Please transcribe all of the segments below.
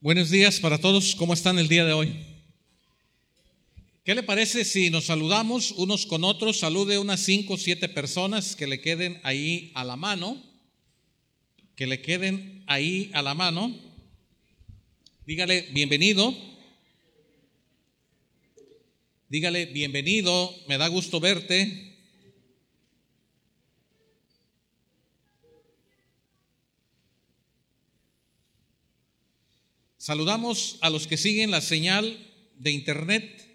Buenos días para todos. ¿Cómo están el día de hoy? ¿Qué le parece si nos saludamos unos con otros? Salude unas cinco o siete personas que le queden ahí a la mano. Que le queden ahí a la mano. Dígale bienvenido. Dígale bienvenido. Me da gusto verte. Saludamos a los que siguen la señal de internet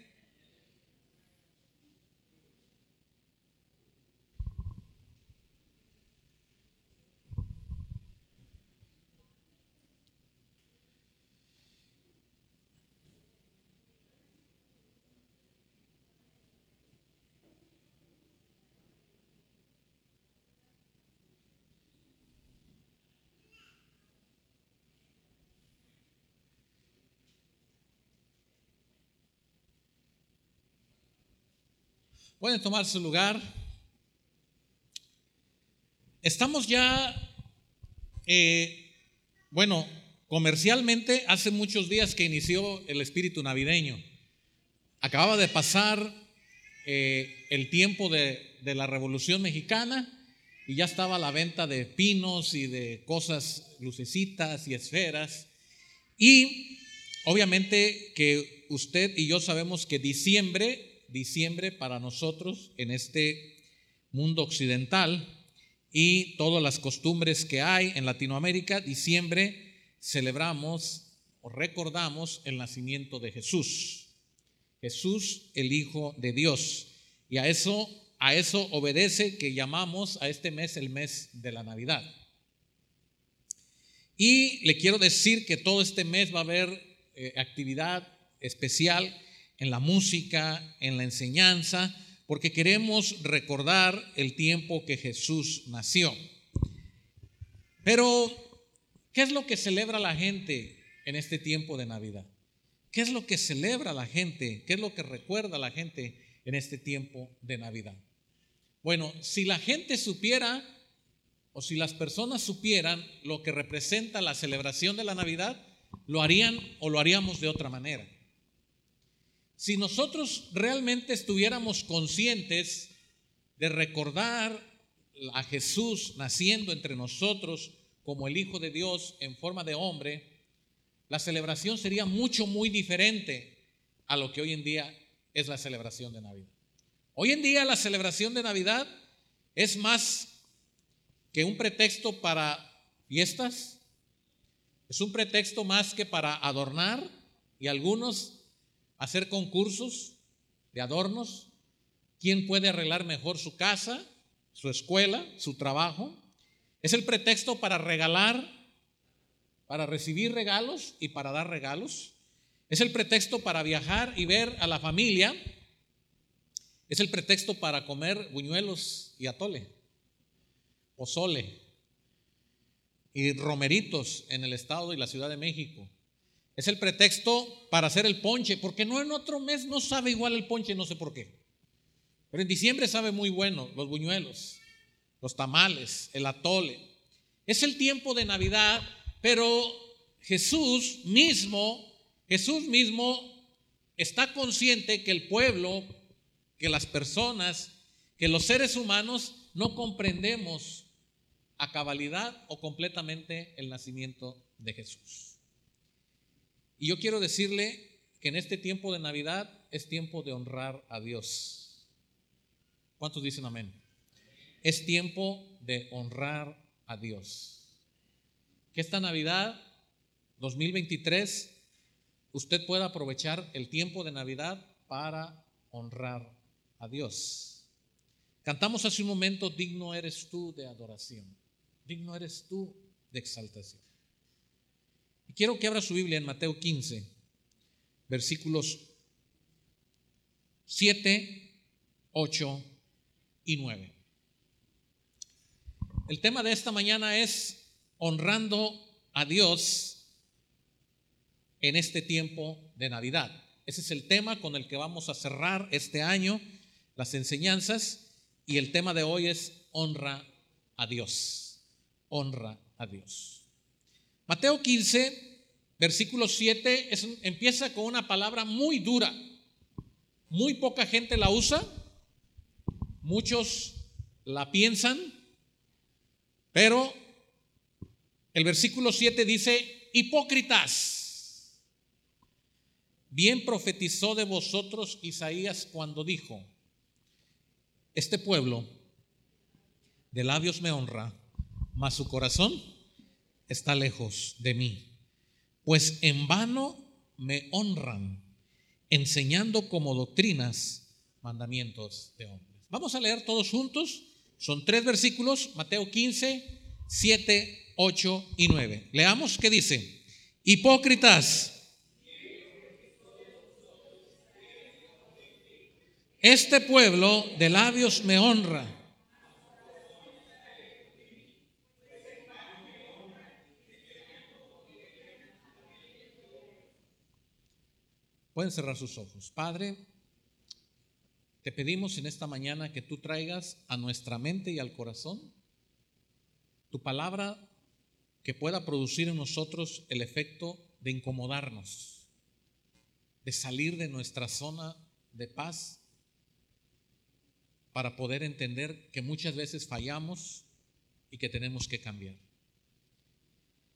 Pueden tomar su lugar. Estamos ya, eh, bueno, comercialmente hace muchos días que inició el espíritu navideño. Acababa de pasar eh, el tiempo de, de la Revolución Mexicana y ya estaba la venta de pinos y de cosas, lucecitas y esferas. Y obviamente que usted y yo sabemos que diciembre diciembre para nosotros en este mundo occidental y todas las costumbres que hay en Latinoamérica, diciembre celebramos o recordamos el nacimiento de Jesús. Jesús, el Hijo de Dios. Y a eso, a eso obedece que llamamos a este mes el mes de la Navidad. Y le quiero decir que todo este mes va a haber eh, actividad especial en la música, en la enseñanza, porque queremos recordar el tiempo que Jesús nació. Pero, ¿qué es lo que celebra la gente en este tiempo de Navidad? ¿Qué es lo que celebra la gente? ¿Qué es lo que recuerda la gente en este tiempo de Navidad? Bueno, si la gente supiera o si las personas supieran lo que representa la celebración de la Navidad, lo harían o lo haríamos de otra manera. Si nosotros realmente estuviéramos conscientes de recordar a Jesús naciendo entre nosotros como el Hijo de Dios en forma de hombre, la celebración sería mucho, muy diferente a lo que hoy en día es la celebración de Navidad. Hoy en día la celebración de Navidad es más que un pretexto para fiestas, es un pretexto más que para adornar y algunos hacer concursos de adornos, quién puede arreglar mejor su casa, su escuela, su trabajo. Es el pretexto para regalar, para recibir regalos y para dar regalos. Es el pretexto para viajar y ver a la familia. Es el pretexto para comer buñuelos y atole, pozole y romeritos en el estado y la Ciudad de México. Es el pretexto para hacer el ponche, porque no en otro mes no sabe igual el ponche, no sé por qué. Pero en diciembre sabe muy bueno los buñuelos, los tamales, el atole. Es el tiempo de Navidad, pero Jesús mismo, Jesús mismo está consciente que el pueblo, que las personas, que los seres humanos no comprendemos a cabalidad o completamente el nacimiento de Jesús. Y yo quiero decirle que en este tiempo de Navidad es tiempo de honrar a Dios. ¿Cuántos dicen amén? Es tiempo de honrar a Dios. Que esta Navidad 2023 usted pueda aprovechar el tiempo de Navidad para honrar a Dios. Cantamos hace un momento, digno eres tú de adoración, digno eres tú de exaltación. Quiero que abra su Biblia en Mateo 15, versículos 7, 8 y 9. El tema de esta mañana es honrando a Dios en este tiempo de Navidad. Ese es el tema con el que vamos a cerrar este año las enseñanzas y el tema de hoy es honra a Dios. Honra a Dios. Mateo 15, versículo 7 empieza con una palabra muy dura. Muy poca gente la usa, muchos la piensan, pero el versículo 7 dice, hipócritas, bien profetizó de vosotros Isaías cuando dijo, este pueblo de labios me honra, mas su corazón está lejos de mí. Pues en vano me honran, enseñando como doctrinas mandamientos de hombres. Vamos a leer todos juntos. Son tres versículos, Mateo 15, 7, 8 y 9. Leamos qué dice. Hipócritas. Este pueblo de labios me honra Pueden cerrar sus ojos. Padre, te pedimos en esta mañana que tú traigas a nuestra mente y al corazón tu palabra que pueda producir en nosotros el efecto de incomodarnos, de salir de nuestra zona de paz para poder entender que muchas veces fallamos y que tenemos que cambiar.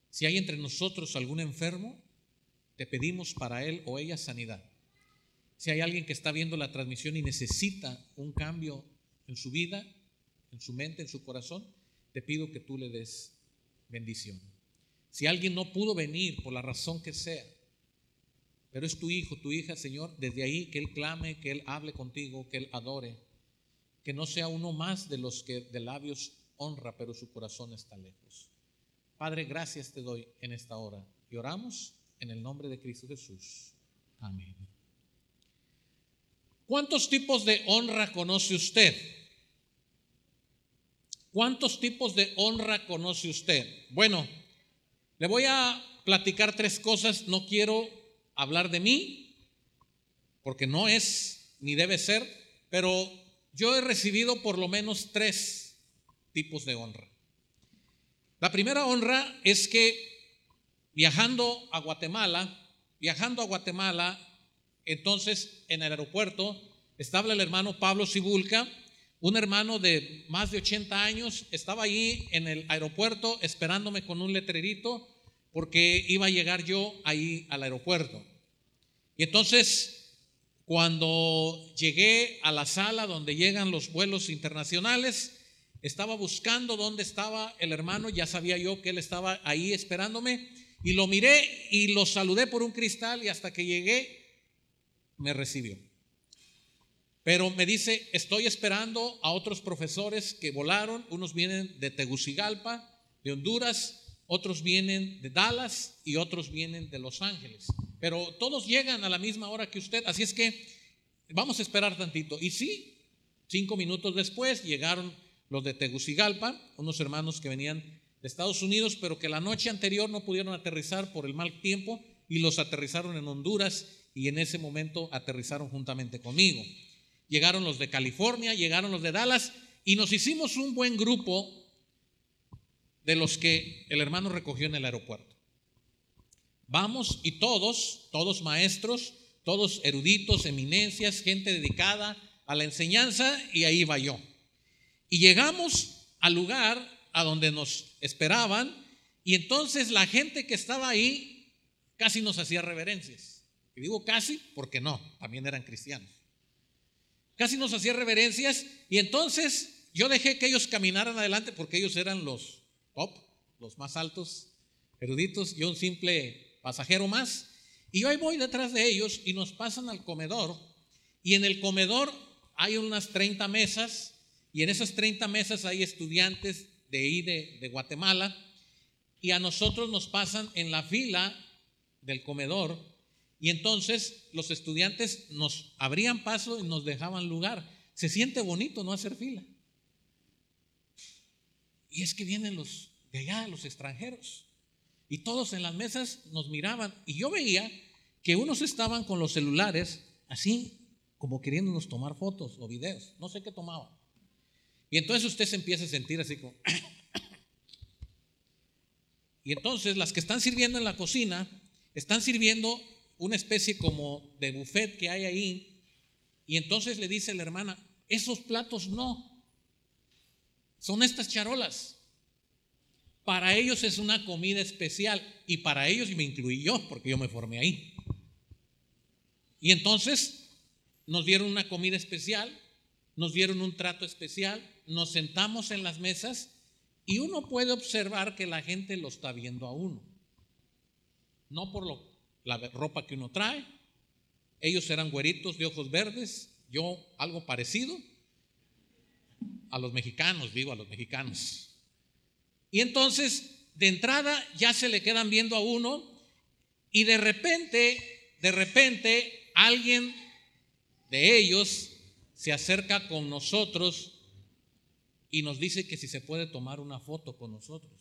Si hay entre nosotros algún enfermo, te pedimos para él o ella sanidad. Si hay alguien que está viendo la transmisión y necesita un cambio en su vida, en su mente, en su corazón, te pido que tú le des bendición. Si alguien no pudo venir por la razón que sea, pero es tu hijo, tu hija, Señor, desde ahí que Él clame, que Él hable contigo, que Él adore, que no sea uno más de los que de labios honra, pero su corazón está lejos. Padre, gracias te doy en esta hora y oramos en el nombre de Cristo Jesús. Amén. ¿Cuántos tipos de honra conoce usted? ¿Cuántos tipos de honra conoce usted? Bueno, le voy a platicar tres cosas. No quiero hablar de mí, porque no es ni debe ser, pero yo he recibido por lo menos tres tipos de honra. La primera honra es que viajando a Guatemala, viajando a Guatemala, entonces en el aeropuerto estaba el hermano Pablo Sibulca, un hermano de más de 80 años, estaba ahí en el aeropuerto esperándome con un letrerito porque iba a llegar yo ahí al aeropuerto. Y entonces, cuando llegué a la sala donde llegan los vuelos internacionales, estaba buscando dónde estaba el hermano, ya sabía yo que él estaba ahí esperándome y lo miré y lo saludé por un cristal y hasta que llegué me recibió. Pero me dice, estoy esperando a otros profesores que volaron, unos vienen de Tegucigalpa, de Honduras, otros vienen de Dallas y otros vienen de Los Ángeles. Pero todos llegan a la misma hora que usted, así es que vamos a esperar tantito. Y sí, cinco minutos después llegaron los de Tegucigalpa, unos hermanos que venían de Estados Unidos, pero que la noche anterior no pudieron aterrizar por el mal tiempo y los aterrizaron en Honduras y en ese momento aterrizaron juntamente conmigo. Llegaron los de California, llegaron los de Dallas y nos hicimos un buen grupo de los que el hermano recogió en el aeropuerto. Vamos y todos, todos maestros, todos eruditos, eminencias, gente dedicada a la enseñanza y ahí va yo. Y llegamos al lugar a donde nos esperaban y entonces la gente que estaba ahí casi nos hacía reverencias. Y digo casi porque no, también eran cristianos. Casi nos hacía reverencias y entonces yo dejé que ellos caminaran adelante porque ellos eran los top, los más altos, eruditos, yo un simple pasajero más. Y yo ahí voy detrás de ellos y nos pasan al comedor y en el comedor hay unas 30 mesas y en esas 30 mesas hay estudiantes de ahí de, Guatemala, y a nosotros nos pasan en la fila del comedor, y entonces los estudiantes nos abrían paso y nos dejaban lugar. Se siente bonito no hacer fila. Y es que vienen los de allá, los extranjeros. Y todos en las mesas nos miraban. Y yo veía que unos estaban con los celulares así, como queriéndonos tomar fotos o videos. No sé qué tomaban. Y entonces usted se empieza a sentir así como... y entonces las que están sirviendo en la cocina están sirviendo una especie como de buffet que hay ahí. Y entonces le dice la hermana, esos platos no, son estas charolas. Para ellos es una comida especial y para ellos, me incluí yo, porque yo me formé ahí. Y entonces nos dieron una comida especial, nos dieron un trato especial, nos sentamos en las mesas y uno puede observar que la gente lo está viendo a uno. No por lo, la ropa que uno trae. Ellos eran güeritos de ojos verdes, yo algo parecido a los mexicanos, digo a los mexicanos. Y entonces, de entrada, ya se le quedan viendo a uno y de repente, de repente, alguien de ellos se acerca con nosotros y nos dice que si se puede tomar una foto con nosotros.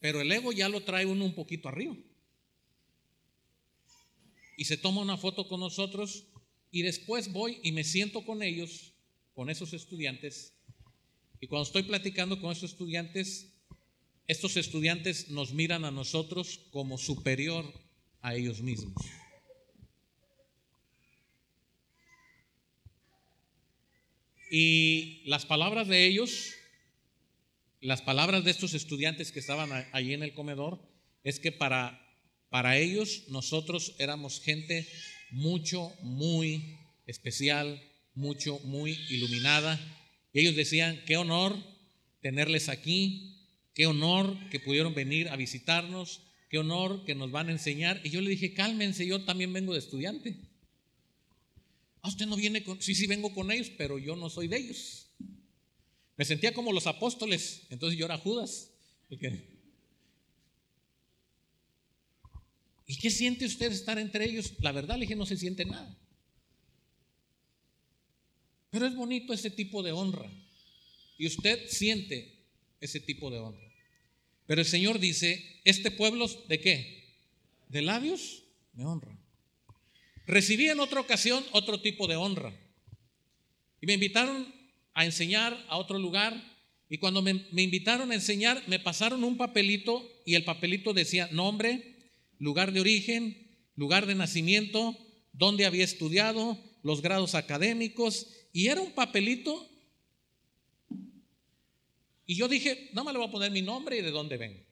Pero el ego ya lo trae uno un poquito arriba. Y se toma una foto con nosotros y después voy y me siento con ellos, con esos estudiantes. Y cuando estoy platicando con esos estudiantes, estos estudiantes nos miran a nosotros como superior a ellos mismos. Y las palabras de ellos, las palabras de estos estudiantes que estaban allí en el comedor, es que para, para ellos nosotros éramos gente mucho, muy especial, mucho, muy iluminada. Y ellos decían, qué honor tenerles aquí, qué honor que pudieron venir a visitarnos, qué honor que nos van a enseñar. Y yo le dije, cálmense, yo también vengo de estudiante. Ah, usted no viene con, sí, sí vengo con ellos, pero yo no soy de ellos. Me sentía como los apóstoles, entonces yo era Judas. ¿Y qué siente usted estar entre ellos? La verdad le dije, no se siente nada. Pero es bonito ese tipo de honra. Y usted siente ese tipo de honra. Pero el Señor dice, este pueblo, ¿de qué? De labios me honra. Recibí en otra ocasión otro tipo de honra. Y me invitaron a enseñar a otro lugar. Y cuando me, invitaron a enseñar, me pasaron un papelito y el papelito decía nombre, lugar de origen, lugar de nacimiento, dónde había estudiado, los grados académicos. Y era un papelito. Y yo dije, nada más le voy a poner mi nombre y de dónde vengo.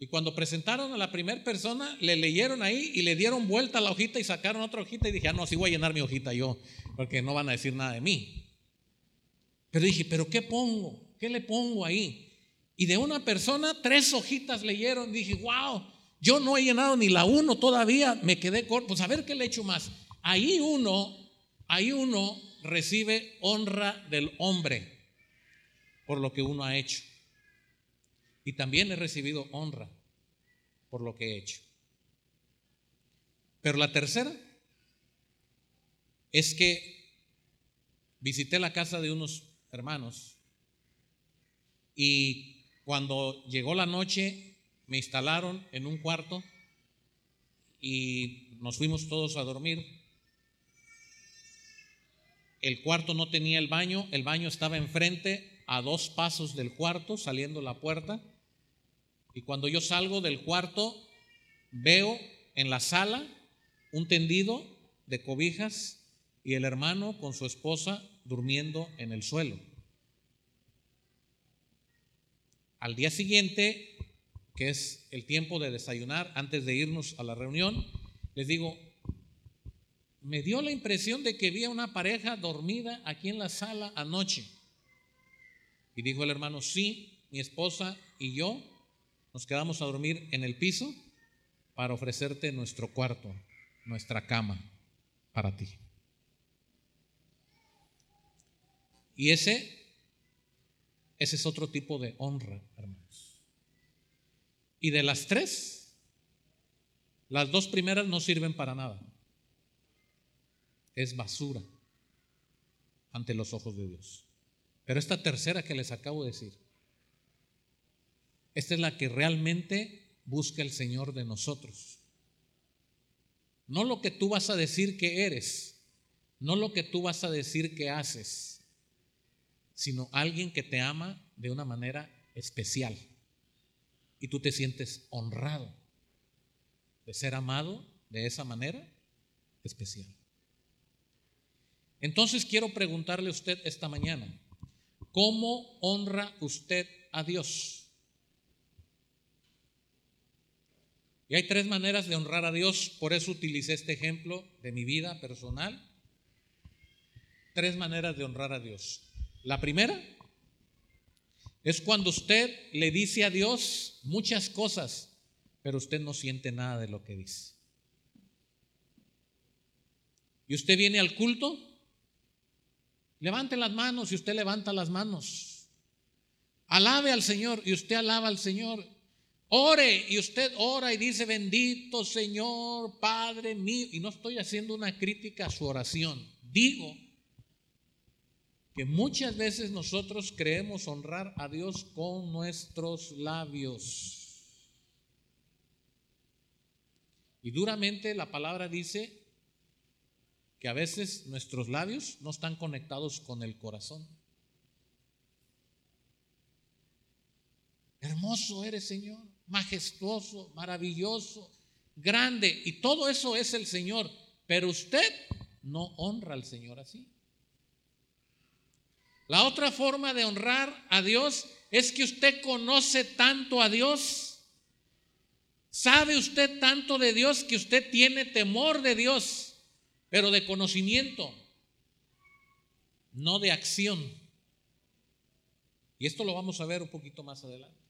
Y cuando presentaron a la primera persona, le leyeron ahí y le dieron vuelta la hojita y sacaron otra hojita y dije, ah, no, así voy a llenar mi hojita yo, porque no van a decir nada de mí. Pero dije, ¿pero qué pongo? ¿Qué le pongo ahí? Y de una persona, tres hojitas leyeron. Dije, wow, yo no he llenado ni la uno todavía, me quedé corto. Pues a ver qué le echo más. Ahí uno, ahí uno recibe honra del hombre por lo que uno ha hecho. Y también he recibido honra por lo que he hecho. Pero la tercera es que visité la casa de unos hermanos y cuando llegó la noche me instalaron en un cuarto y nos fuimos todos a dormir. El cuarto no tenía el baño, el baño estaba enfrente a dos pasos del cuarto, saliendo la puerta. Y cuando yo salgo del cuarto, veo en la sala un tendido de cobijas y el hermano con su esposa durmiendo en el suelo. Al día siguiente, que es el tiempo de desayunar antes de irnos a la reunión, les digo, me dio la impresión de que vi a una pareja dormida aquí en la sala anoche. Y dijo el hermano, sí, mi esposa y yo nos quedamos a dormir en el piso para ofrecerte nuestro cuarto, nuestra cama para ti. Y ese, ese es otro tipo de honra, hermanos. Y de las tres, las dos primeras no sirven para nada. Es basura ante los ojos de Dios. Pero esta tercera que les acabo de decir, esta es la que realmente busca el Señor de nosotros. No lo que tú vas a decir que eres, no lo que tú vas a decir que haces, sino alguien que te ama de una manera especial. Y tú te sientes honrado de ser amado de esa manera especial. Entonces quiero preguntarle a usted esta mañana, ¿cómo honra usted a Dios? Y hay tres maneras de honrar a Dios, por eso utilicé este ejemplo de mi vida personal. Tres maneras de honrar a Dios. La primera es cuando usted le dice a Dios muchas cosas, pero usted no siente nada de lo que dice. Y usted viene al culto, levante las manos y usted levanta las manos. Alabe al Señor y usted alaba al Señor. Ore y usted ora y dice, bendito Señor, Padre mío. Y no estoy haciendo una crítica a su oración. Digo que muchas veces nosotros creemos honrar a Dios con nuestros labios. Y duramente la palabra dice que a veces nuestros labios no están conectados con el corazón. Hermoso eres, Señor majestuoso, maravilloso, grande, y todo eso es el Señor, pero usted no honra al Señor así. La otra forma de honrar a Dios es que usted conoce tanto a Dios, sabe usted tanto de Dios que usted tiene temor de Dios, pero de conocimiento, no de acción. Y esto lo vamos a ver un poquito más adelante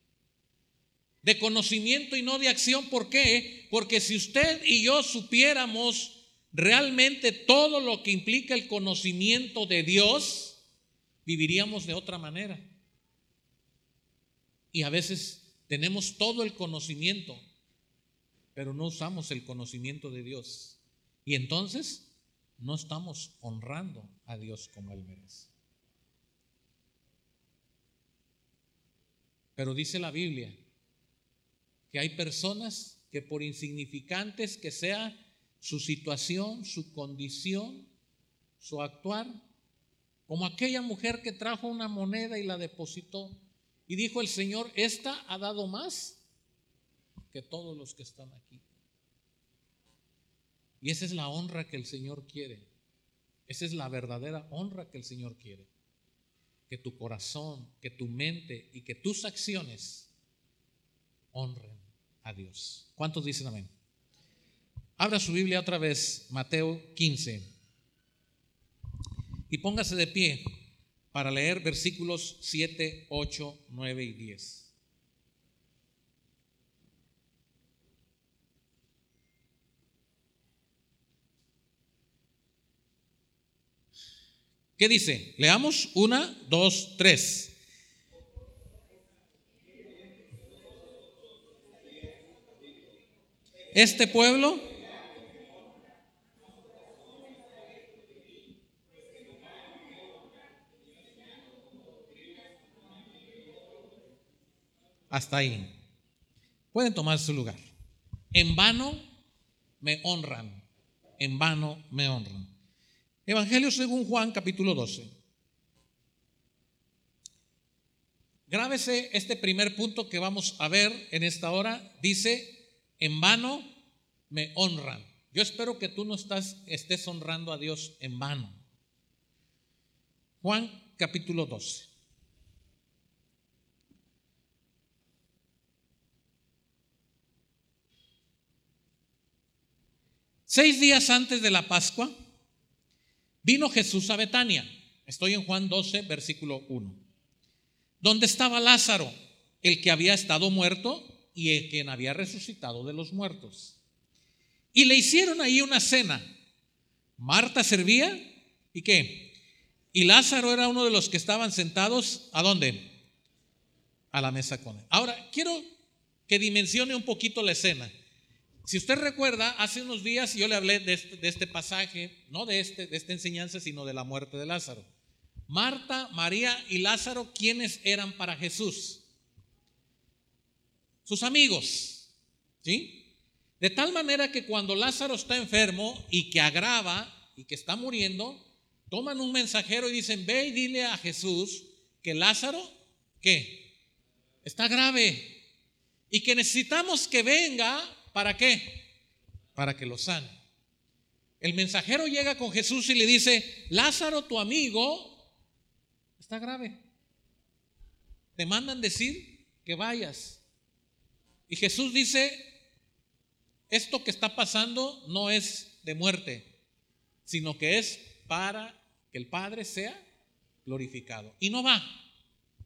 de conocimiento y no de acción. ¿Por qué? Porque si usted y yo supiéramos realmente todo lo que implica el conocimiento de Dios, viviríamos de otra manera. Y a veces tenemos todo el conocimiento, pero no usamos el conocimiento de Dios. Y entonces no estamos honrando a Dios como Él merece. Pero dice la Biblia que hay personas que por insignificantes que sea su situación, su condición, su actuar, como aquella mujer que trajo una moneda y la depositó y dijo el Señor, esta ha dado más que todos los que están aquí. Y esa es la honra que el Señor quiere. Esa es la verdadera honra que el Señor quiere. Que tu corazón, que tu mente y que tus acciones honren a Dios. ¿Cuántos dicen amén? Abra su Biblia otra vez, Mateo 15. Y póngase de pie para leer versículos 7, 8, 9 y 10. ¿Qué dice? Leamos una, dos, tres. Este pueblo Hasta ahí. Pueden tomar su lugar. En vano me honran. En vano me honran. Evangelio según Juan capítulo 12. Grábese este primer punto que vamos a ver en esta hora. Dice, en vano me honran. Yo espero que tú no estás, estés honrando a Dios en vano. Juan capítulo 12. Seis días antes de la Pascua, vino Jesús a Betania. Estoy en Juan 12, versículo 1. Donde estaba Lázaro, el que había estado muerto y quien había resucitado de los muertos. Y le hicieron ahí una cena. Marta servía y qué? Y Lázaro era uno de los que estaban sentados, ¿a dónde? A la mesa con él. Ahora, quiero que dimensione un poquito la escena. Si usted recuerda, hace unos días yo le hablé de este, de este pasaje, no de, este, de esta enseñanza, sino de la muerte de Lázaro. Marta, María y Lázaro, ¿quiénes eran para Jesús? Sus amigos. ¿Sí? De tal manera que cuando Lázaro está enfermo y que agrava y que está muriendo, toman un mensajero y dicen, ve y dile a Jesús que Lázaro, ¿qué? está grave y que necesitamos que venga, ¿para qué? Para que lo sane. El mensajero llega con Jesús y le dice, Lázaro, tu amigo, está grave. Te mandan decir que vayas. Y Jesús dice, esto que está pasando no es de muerte, sino que es para que el Padre sea glorificado. Y no va.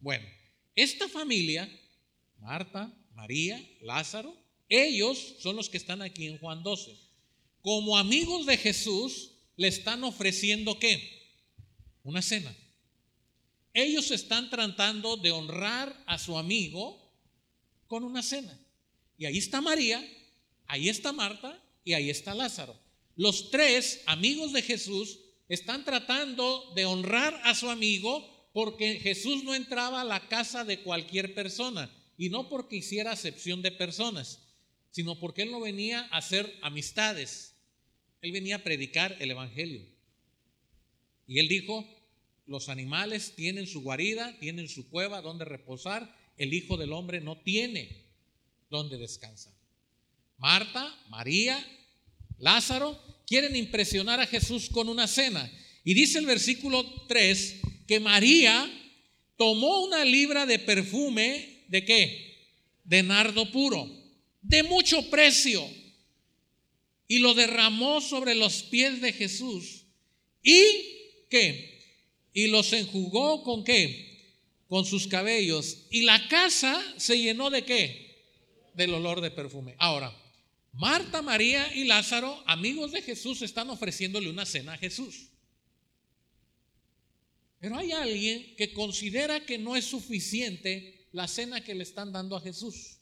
Bueno, esta familia, Marta, María, Lázaro, ellos son los que están aquí en Juan 12. Como amigos de Jesús, le están ofreciendo qué? Una cena. Ellos están tratando de honrar a su amigo con una cena. Y ahí está María, ahí está Marta y ahí está Lázaro. Los tres amigos de Jesús están tratando de honrar a su amigo porque Jesús no entraba a la casa de cualquier persona y no porque hiciera acepción de personas, sino porque él no venía a hacer amistades, él venía a predicar el Evangelio. Y él dijo, los animales tienen su guarida, tienen su cueva donde reposar, el Hijo del Hombre no tiene donde descansar. Marta, María, Lázaro quieren impresionar a Jesús con una cena. Y dice el versículo 3 que María tomó una libra de perfume, ¿de qué? De nardo puro, de mucho precio, y lo derramó sobre los pies de Jesús. ¿Y qué? Y los enjugó con qué? Con sus cabellos. Y la casa se llenó de qué? Del olor de perfume. Ahora, Marta, María y Lázaro, amigos de Jesús, están ofreciéndole una cena a Jesús. Pero hay alguien que considera que no es suficiente la cena que le están dando a Jesús.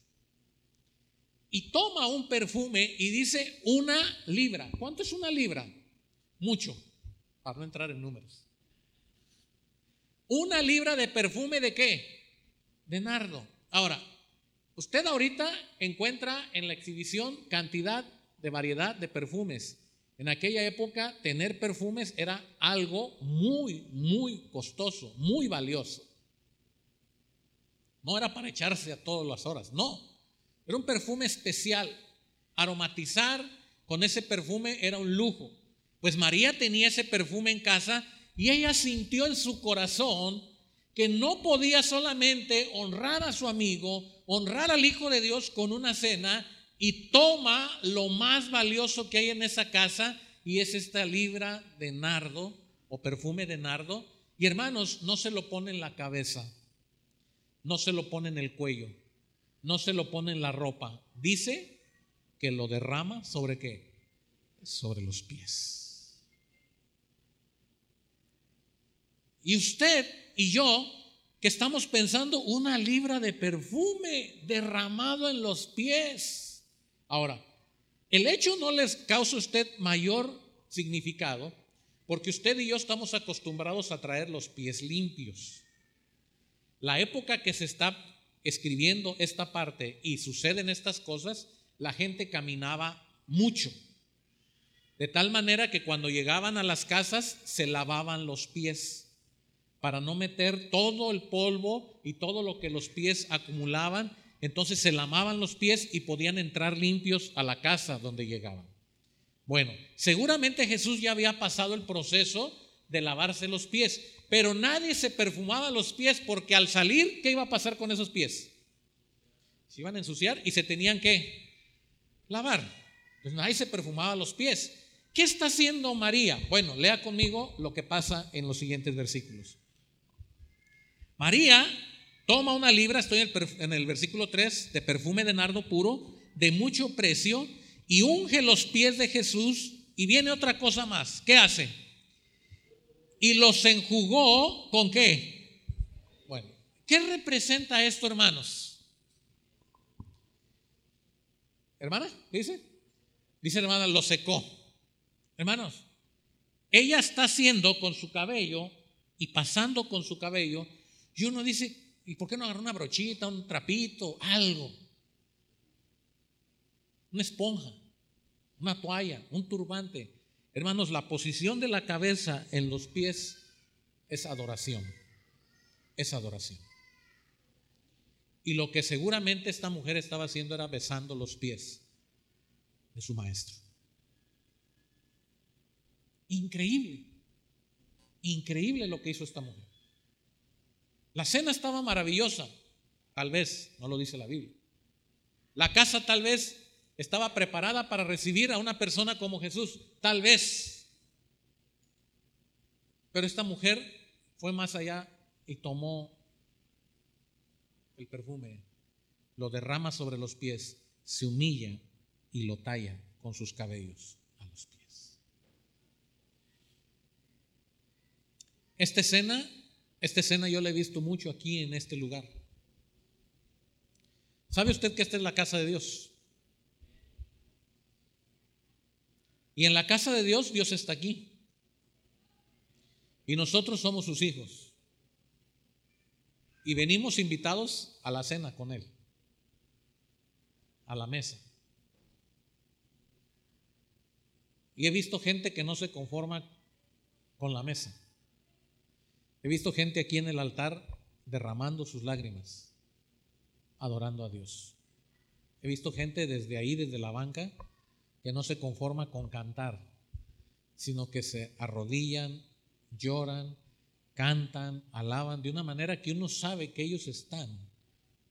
Y toma un perfume y dice una libra. ¿Cuánto es una libra? Mucho, para no entrar en números. Una libra de perfume de qué? De nardo. Ahora, Usted ahorita encuentra en la exhibición cantidad de variedad de perfumes. En aquella época tener perfumes era algo muy, muy costoso, muy valioso. No era para echarse a todas las horas, no. Era un perfume especial. Aromatizar con ese perfume era un lujo. Pues María tenía ese perfume en casa y ella sintió en su corazón que no podía solamente honrar a su amigo, honrar al Hijo de Dios con una cena y toma lo más valioso que hay en esa casa y es esta libra de nardo o perfume de nardo. Y hermanos, no se lo pone en la cabeza, no se lo pone en el cuello, no se lo pone en la ropa. Dice que lo derrama sobre qué? Sobre los pies. Y usted y yo, que estamos pensando una libra de perfume derramado en los pies. Ahora, el hecho no les causa a usted mayor significado porque usted y yo estamos acostumbrados a traer los pies limpios. La época que se está escribiendo esta parte y suceden estas cosas, la gente caminaba mucho. De tal manera que cuando llegaban a las casas se lavaban los pies para no meter todo el polvo y todo lo que los pies acumulaban. Entonces se lamaban los pies y podían entrar limpios a la casa donde llegaban. Bueno, seguramente Jesús ya había pasado el proceso de lavarse los pies, pero nadie se perfumaba los pies porque al salir, ¿qué iba a pasar con esos pies? Se iban a ensuciar y se tenían que lavar. Entonces nadie se perfumaba los pies. ¿Qué está haciendo María? Bueno, lea conmigo lo que pasa en los siguientes versículos. María toma una libra, estoy en el, versículo 3, de perfume de nardo puro, de mucho precio, y unge los pies de Jesús. Y viene otra cosa más. ¿Qué hace? Y los enjugó con qué? Bueno, ¿qué representa esto, hermanos? Hermana, dice. Dice hermana, lo secó. Hermanos, ella está haciendo con su cabello y pasando con su cabello y uno dice, ¿y por qué no agarrar una brochita, un trapito, algo? Una esponja, una toalla, un turbante. Hermanos, la posición de la cabeza en los pies es adoración. Es adoración. Y lo que seguramente esta mujer estaba haciendo era besando los pies de su maestro. Increíble. Increíble lo que hizo esta mujer. La cena estaba maravillosa, tal vez, no lo dice la Biblia. La casa tal vez estaba preparada para recibir a una persona como Jesús, tal vez. Pero esta mujer fue más allá y tomó el perfume, lo derrama sobre los pies, se humilla y lo talla con sus cabellos a los pies. Esta escena, esta escena yo la he visto mucho aquí en este lugar. ¿Sabe usted que esta es la casa de Dios? Y en la casa de Dios, Dios está aquí. Y nosotros somos sus hijos. Y venimos invitados a la cena con Él, a la mesa. Y he visto gente que no se conforma con la mesa. He visto gente aquí en el altar derramando sus lágrimas, adorando a Dios. He visto gente desde ahí, desde la banca, que no se conforma con cantar, sino que se arrodillan, lloran, cantan, alaban de una manera que uno sabe que ellos están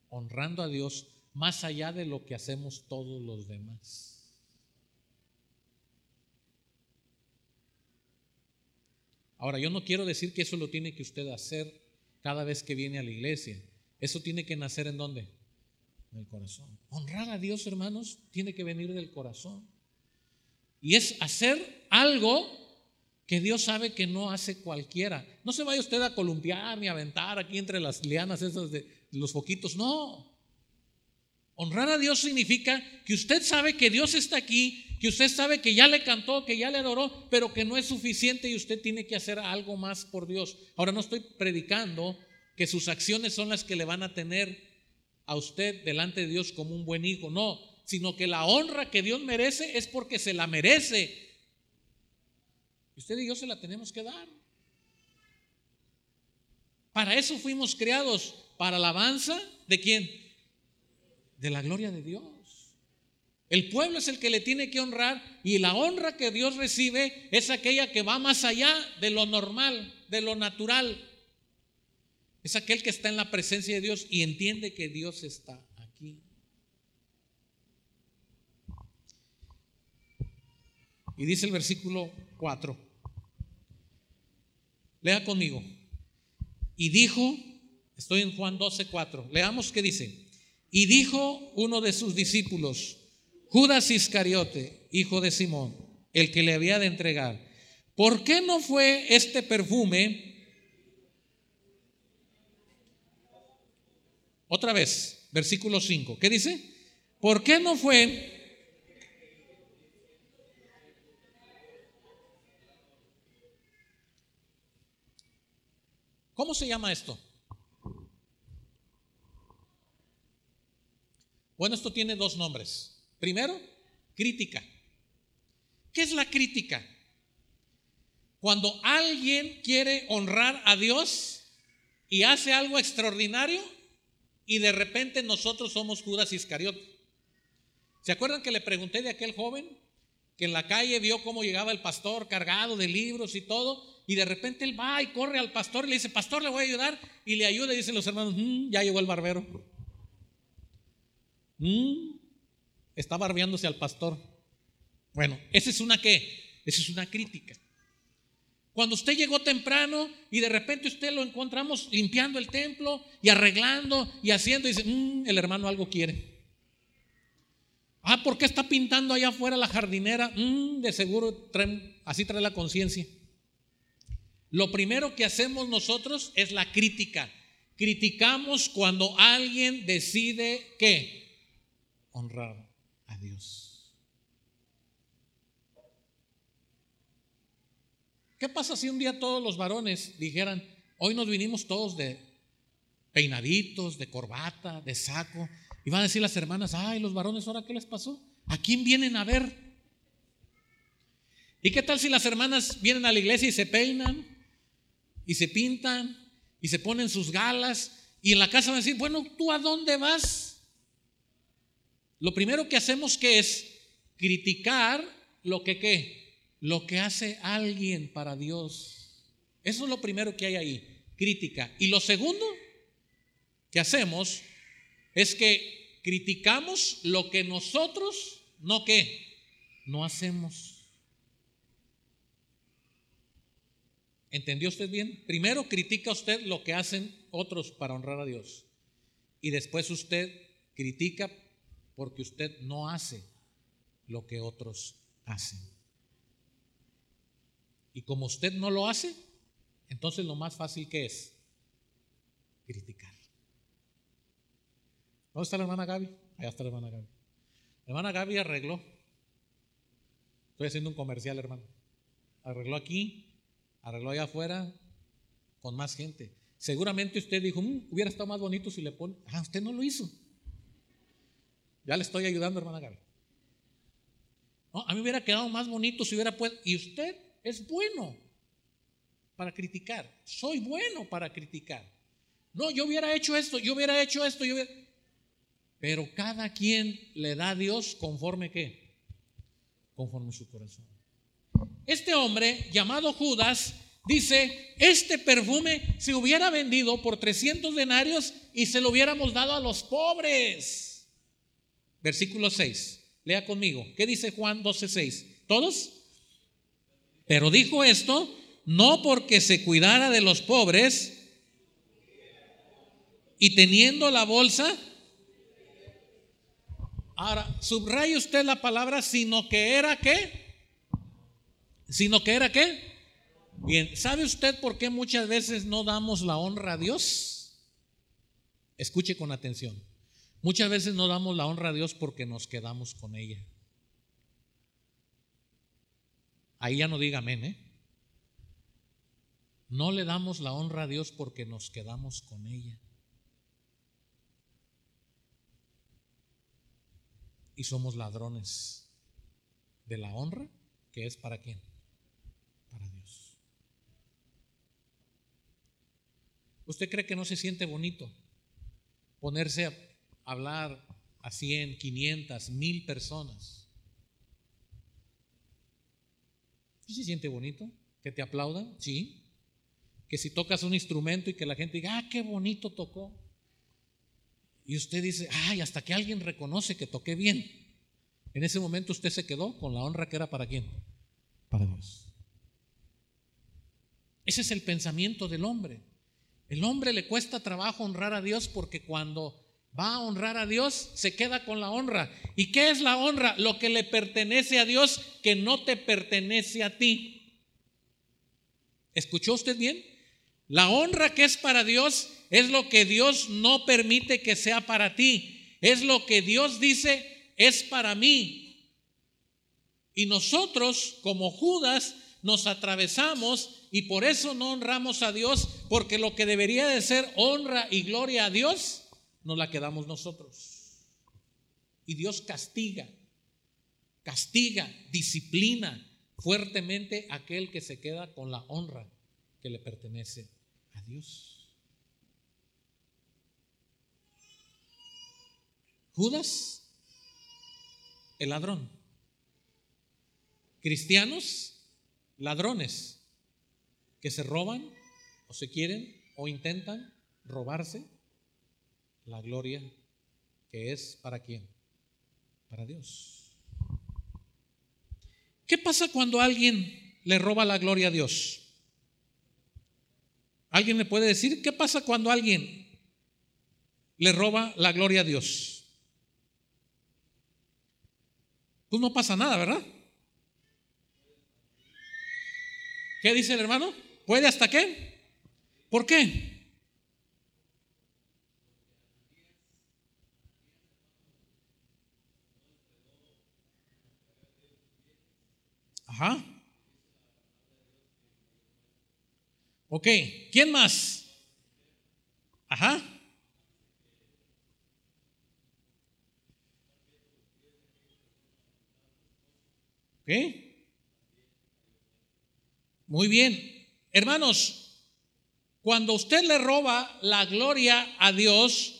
honrando a Dios más allá de lo que hacemos todos los demás. Ahora, yo no quiero decir que eso lo tiene que usted hacer cada vez que viene a la iglesia. Eso tiene que nacer en dónde? En el corazón. Honrar a Dios, hermanos, tiene que venir del corazón. Y es hacer algo que Dios sabe que no hace cualquiera. No se vaya usted a columpiar ni a aventar aquí entre las lianas esas de los foquitos. No. Honrar a Dios significa que usted sabe que Dios está aquí, que usted sabe que ya le cantó, que ya le adoró, pero que no es suficiente y usted tiene que hacer algo más por Dios. Ahora no estoy predicando que sus acciones son las que le van a tener a usted delante de Dios como un buen hijo. No, sino que la honra que Dios merece es porque se la merece Usted y yo se la tenemos que dar. Para eso fuimos creados, para alabanza de quién? De la gloria de Dios. El pueblo es el que le tiene que honrar y la honra que Dios recibe es aquella que va más allá de lo normal, de lo natural. Es aquel que está en la presencia de Dios y entiende que Dios está aquí. Y dice el versículo 4. Lea conmigo. Y dijo, estoy en Juan 12, 4. Leamos qué dice. Y dijo uno de sus discípulos, Judas Iscariote, hijo de Simón, el que le había de entregar, ¿por qué no fue este perfume? Otra vez, versículo 5. ¿Qué dice? ¿Por qué no fue ¿Cómo se llama esto? Bueno, esto tiene dos nombres. Primero, crítica. ¿Qué es la crítica? Cuando alguien quiere honrar a Dios y hace algo extraordinario y de repente nosotros somos Judas Iscariote. ¿Se acuerdan que le pregunté de aquel joven que en la calle vio cómo llegaba el pastor cargado de libros y todo y de repente él va y corre al pastor y le dice, pastor, le voy a ayudar. Y le ayuda y dicen los hermanos, mm, ya llegó el barbero. Mm, está barbeándose al pastor. Bueno, esa es una qué? Esa es una crítica. Cuando usted llegó temprano y de repente usted lo encontramos limpiando el templo y arreglando y haciendo, y dice, mm, el hermano algo quiere. Ah, ¿por qué está pintando allá afuera la jardinera? de seguro así trae la conciencia. Lo primero que hacemos nosotros es la crítica. Criticamos cuando alguien decide que honrar a Dios. ¿Qué pasa si un día todos los varones dijeran, hoy nos vinimos todos de peinaditos, de corbata, de saco? Y van a decir las hermanas, ay, los varones, ¿ahora qué les pasó? ¿A quién vienen a ver? ¿Y qué tal si las hermanas vienen a la iglesia y se peinan? y se pintan y se ponen sus galas Y en la casa van a decir, bueno, ¿tú a dónde vas? Lo primero que hacemos que es criticar lo que qué, lo que hace alguien para Dios. Eso es lo primero que hay ahí, crítica. Y lo segundo que hacemos es que criticamos lo que nosotros no qué, no hacemos. ¿Entendió usted bien? Primero critica usted lo que hacen otros para honrar a Dios. Y después usted critica porque usted no hace lo que otros hacen. Y como usted no lo hace, entonces lo más fácil que es criticar. ¿Dónde está la hermana Gaby? Allá está la hermana Gaby. La hermana Gaby arregló. Estoy haciendo un comercial, hermano. Arregló aquí arregló allá afuera con más gente. Seguramente usted dijo, mm, hubiera estado más bonito si le pone. Ah, usted no lo hizo. Ya le estoy ayudando, hermana Gaby. A mí hubiera quedado más bonito si hubiera puesto. Y usted es bueno para criticar. Soy bueno para criticar. No, yo hubiera hecho esto, yo hubiera hecho esto, yo hubiera... Pero cada quien le da a Dios conforme qué? Conforme su corazón. Este hombre llamado Judas dice, este perfume se hubiera vendido por 300 denarios y se lo hubiéramos dado a los pobres. Versículo 6. Lea conmigo. ¿Qué dice Juan 12:6? ¿Todos? Pero dijo esto no porque se cuidara de los pobres y teniendo la bolsa. Ahora, subraya usted la palabra, sino que era qué? sino que era qué? Bien, ¿sabe usted por qué muchas veces no damos la honra a Dios? Escuche con atención. Muchas veces no damos la honra a Dios porque nos quedamos con ella. Ahí ya no diga amén, ¿eh? No le damos la honra a Dios porque nos quedamos con ella. Y somos ladrones de la honra que es para quién? para Dios. ¿Usted cree que no se siente bonito ponerse a hablar a 100, 500, 1000 personas? ¿Sí se siente bonito? ¿Que te aplaudan? Sí. Que si tocas un instrumento y que la gente diga, ah, qué bonito tocó. Y usted dice, ay, hasta que alguien reconoce que toqué bien. En ese momento usted se quedó con la honra que era para quién? Para Dios. Ese es el pensamiento del hombre. El hombre le cuesta trabajo honrar a Dios porque cuando va a honrar a Dios se queda con la honra. ¿Y qué es la honra? Lo que le pertenece a Dios que no te pertenece a ti. ¿Escuchó usted bien? La honra que es para Dios es lo que Dios no permite que sea para ti. Es lo que Dios dice es para mí. Y nosotros, como Judas, nos atravesamos y por eso no honramos a Dios, porque lo que debería de ser honra y gloria a Dios, nos la quedamos nosotros. Y Dios castiga, castiga, disciplina fuertemente a aquel que se queda con la honra que le pertenece a Dios. Judas, el ladrón. Cristianos, ladrones que se roban o se quieren o intentan robarse la gloria que es para quién? Para Dios. ¿Qué pasa cuando alguien le roba la gloria a Dios? ¿Alguien me puede decir qué pasa cuando alguien le roba la gloria a Dios? Pues no pasa nada, ¿verdad? ¿Qué dice el hermano? ¿Puede hasta qué? ¿Por qué? Ajá. Ok, ¿quién más? Ajá. Ok. Muy bien. Hermanos, Cuando usted le roba la gloria a Dios,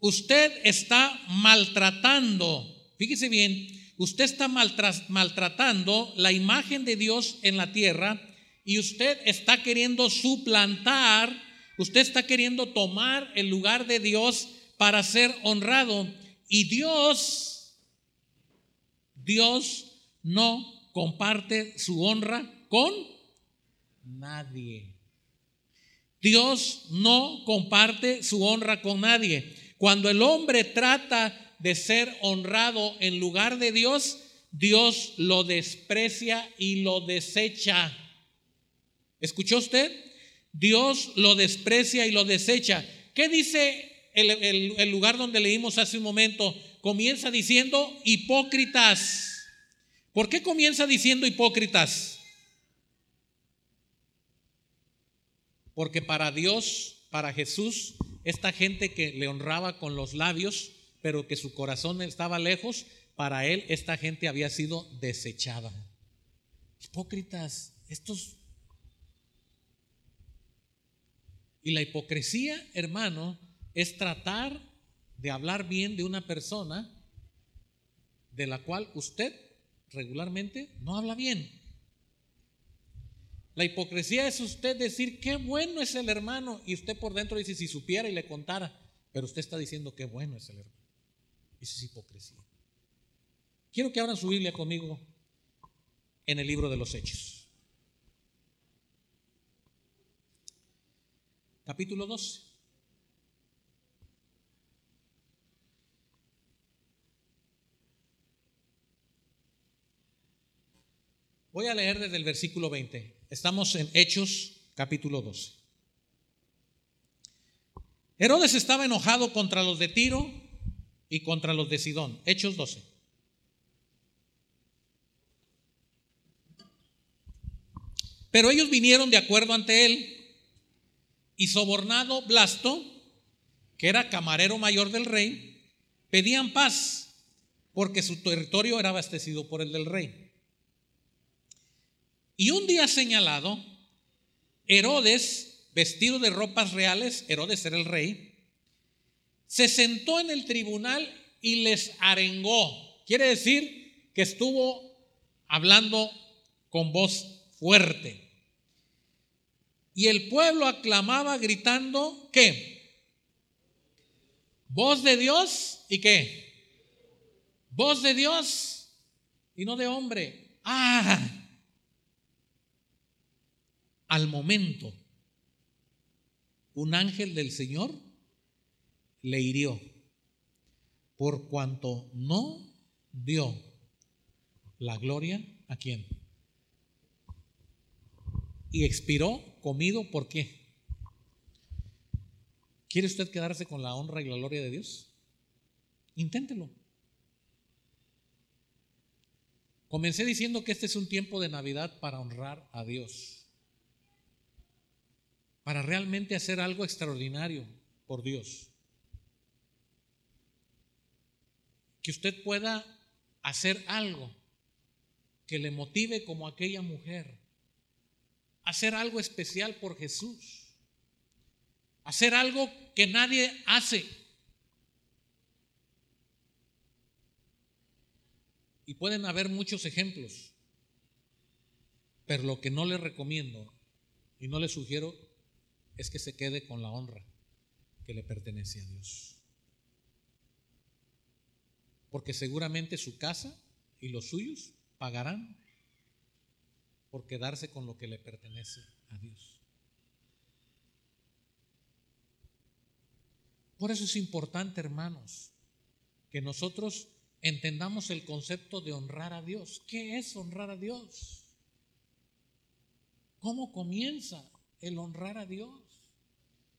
usted está maltratando, fíjese bien, usted está maltratando la imagen de Dios en la tierra y usted está queriendo suplantar, usted está queriendo tomar el lugar de Dios para ser honrado. Y Dios, Dios no comparte su honra con nadie. Dios no comparte su honra con nadie. Cuando el hombre trata de ser honrado en lugar de Dios, Dios lo desprecia y lo desecha. ¿Escuchó usted? Dios lo desprecia y lo desecha. ¿Qué dice el, lugar donde leímos hace un momento? Comienza diciendo hipócritas. ¿Por qué comienza diciendo hipócritas? Porque para Dios, para Jesús, esta gente que le honraba con los labios, pero que su corazón estaba lejos, para él esta gente había sido desechada. Hipócritas, estos Y la hipocresía, hermano, es tratar de hablar bien de una persona de la cual usted regularmente no habla bien. La hipocresía es usted decir qué bueno es el hermano y usted por dentro dice si supiera y le contara, pero usted está diciendo qué bueno es el hermano. Eso es hipocresía. Quiero que abran su Biblia conmigo en el libro de los Hechos. capítulo 12. Voy a leer desde el versículo 20. Estamos en Hechos capítulo 12. Herodes estaba enojado contra los de Tiro y contra los de Sidón. Hechos 12. Pero ellos vinieron de acuerdo ante él y sobornado Blasto, que era camarero mayor del rey, pedían paz porque su territorio era abastecido por el del rey. Y un día señalado, Herodes, vestido de ropas reales, Herodes era el rey, se sentó en el tribunal y les arengó. Quiere decir que estuvo hablando con voz fuerte. Y el pueblo aclamaba gritando, ¿qué? Voz de Dios y qué? Voz de Dios y no de hombre. Ah, al momento, un ángel del Señor le hirió por cuanto no dio la gloria a quién. Y expiró comido, ¿por qué? ¿Quiere usted quedarse con la honra y la gloria de Dios? Inténtelo. Comencé diciendo que este es un tiempo de Navidad para honrar a Dios, para realmente hacer algo extraordinario por Dios. Que usted pueda hacer algo que le motive como aquella mujer hacer algo especial por Jesús, hacer algo que nadie hace. Y pueden haber muchos ejemplos, pero lo que no le recomiendo y no le sugiero es que se quede con la honra que le pertenece a Dios. Porque seguramente su casa y los suyos pagarán por quedarse con lo que le pertenece a Dios. Por eso es importante, hermanos, que nosotros entendamos el concepto de honrar a Dios. ¿Qué es honrar a Dios? ¿Cómo comienza el honrar a Dios?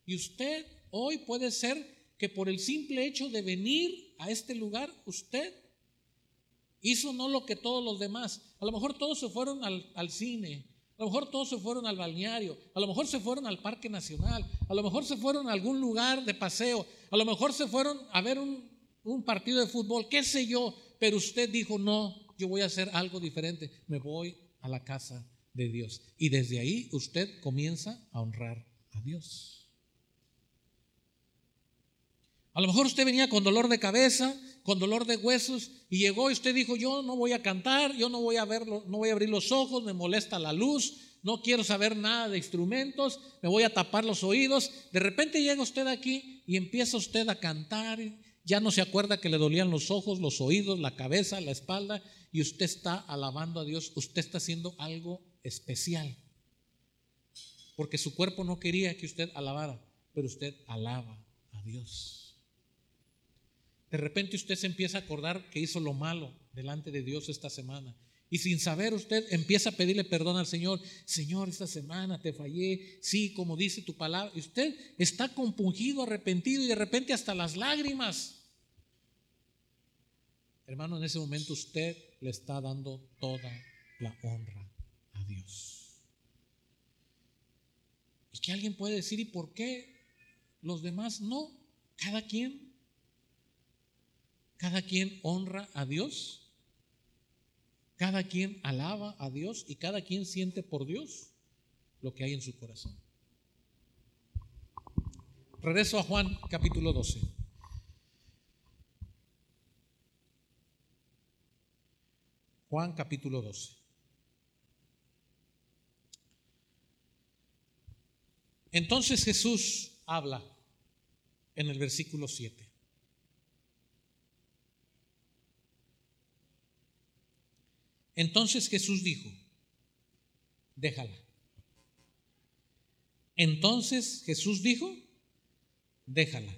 Y usted hoy puede ser que por el simple hecho de venir a este lugar, usted hizo no lo que todos los demás. A lo mejor todos se fueron al, cine, a lo mejor todos se fueron al balneario, a lo mejor se fueron al Parque Nacional, a lo mejor se fueron a algún lugar de paseo, a lo mejor se fueron a ver un, un partido de fútbol, qué sé yo, pero usted dijo, no, yo voy a hacer algo diferente, me voy a la casa de Dios. Y desde ahí usted comienza a honrar a Dios. A lo mejor usted venía con dolor de cabeza, con dolor de huesos y llegó y usted dijo, "Yo no voy a cantar, yo no voy a verlo, no voy a abrir los ojos, me molesta la luz, no quiero saber nada de instrumentos, me voy a tapar los oídos." De repente llega usted aquí y empieza usted a cantar, ya no se acuerda que le dolían los ojos, los oídos, la cabeza, la espalda y usted está alabando a Dios, usted está haciendo algo especial. Porque su cuerpo no quería que usted alabara, pero usted alaba a Dios. De repente usted se empieza a acordar que hizo lo malo delante de Dios esta semana. Y sin saber usted empieza a pedirle perdón al Señor. Señor, esta semana te fallé. Sí, como dice tu palabra. Y usted está compungido, arrepentido y de repente hasta las lágrimas. Hermano, en ese momento usted le está dando toda la honra a Dios. Y que alguien puede decir, ¿y por qué los demás no? Cada quien, cada quien honra a Dios, cada quien alaba a Dios y cada quien siente por Dios lo que hay en su corazón. Regreso a Juan capítulo 12. Juan capítulo 12. Entonces Jesús habla en el versículo 7. Entonces Jesús dijo, déjala. Entonces Jesús dijo, déjala.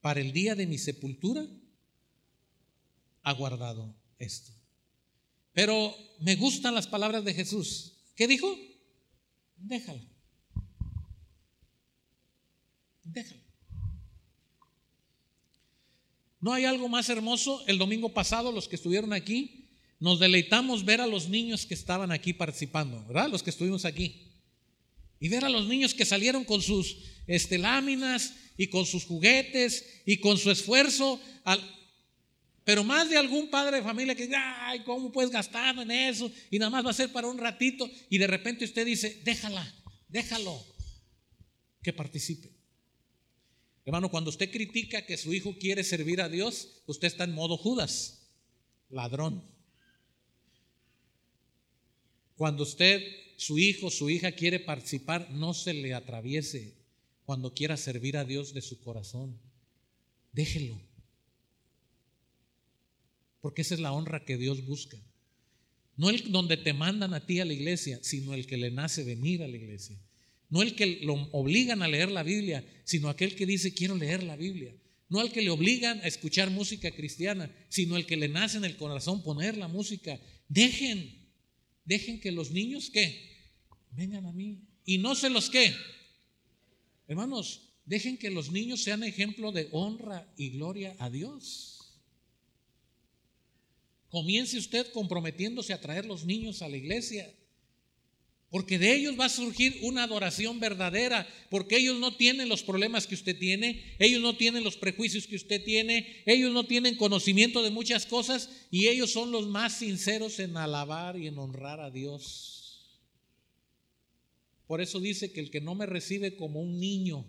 Para el día de mi sepultura ha guardado esto. Pero me gustan las palabras de Jesús. ¿Qué dijo? Déjala. Déjala. ¿No hay algo más hermoso? El domingo pasado, los que estuvieron aquí, nos deleitamos ver a los niños que estaban aquí participando, ¿verdad? Los que estuvimos aquí. Y ver a los niños que salieron con sus este, láminas y con sus juguetes y con su esfuerzo pero más de algún padre de familia que diga, ay, ¿cómo puedes gastar en eso? Y nada más va a ser para un ratito. Y de repente usted dice, déjala, déjalo, que participe. Hermano, cuando usted critica que su hijo quiere servir a Dios, usted está en modo Judas, ladrón. Cuando usted, su hijo, su hija quiere participar, no se le atraviese cuando quiera servir a Dios de su corazón. Déjelo porque esa es la honra que Dios busca. No el donde te mandan a ti a la iglesia, sino el que le nace venir a la iglesia. No el que lo obligan a leer la Biblia, sino aquel que dice quiero leer la Biblia. No el que le obligan a escuchar música cristiana, sino el que le nace en el corazón poner la música. Dejen, dejen que los niños que vengan a mí y no se los que. Hermanos, dejen que los niños sean ejemplo de honra y gloria a Dios. Comience usted comprometiéndose a traer los niños a la iglesia. Porque de ellos va a surgir una adoración verdadera, porque ellos no tienen los problemas que usted tiene, ellos no tienen los prejuicios que usted tiene, ellos no tienen conocimiento de muchas cosas y ellos son los más sinceros en alabar y en honrar a Dios. Por eso dice que el que no me recibe como un niño,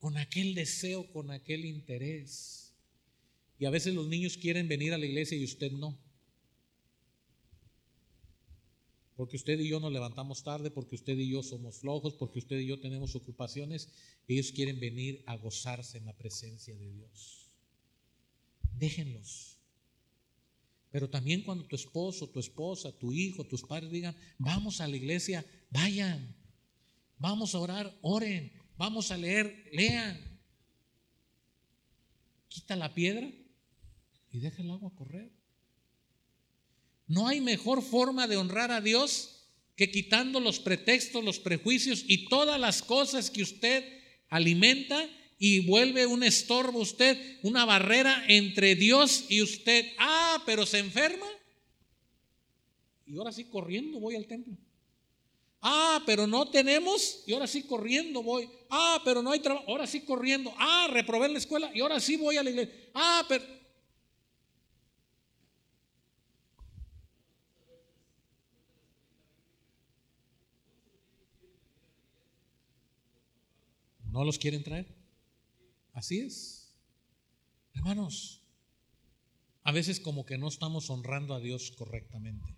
con aquel deseo, con aquel interés, y a veces los niños quieren venir a la iglesia y usted no. Porque usted y yo nos levantamos tarde, porque usted y yo somos flojos, porque usted y yo tenemos ocupaciones. Ellos quieren venir a gozarse en la presencia de Dios. Déjenlos. Pero también cuando tu esposo, tu esposa, tu hijo, tus padres digan, vamos a la iglesia, vayan. Vamos a orar, oren. Vamos a leer, lean. Quita la piedra y deja el agua correr. No hay mejor forma de honrar a Dios que quitando los pretextos, los prejuicios y todas las cosas que usted alimenta y vuelve un estorbo usted, una barrera entre Dios y usted. Ah, pero se enferma. Y ahora sí corriendo voy al templo. Ah, pero no tenemos y ahora sí corriendo voy. Ah, pero no hay trabajo, ahora sí corriendo. Ah, reprobé la escuela y ahora sí voy a la iglesia. Ah, pero no los quieren traer. Así es. Hermanos, a veces como que no estamos honrando a Dios correctamente.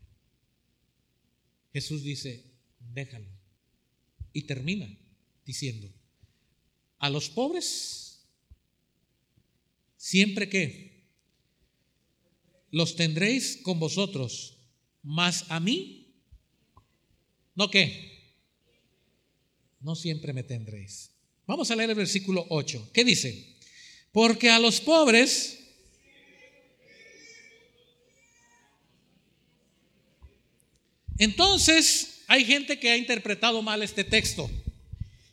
Jesús dice, déjalo. Y termina diciendo, a los pobres, siempre que los tendréis con vosotros, mas a mí, ¿no qué? No siempre me tendréis. Vamos a leer el versículo 8. ¿Qué dice? Porque a los pobres Entonces, hay gente que ha interpretado mal este texto.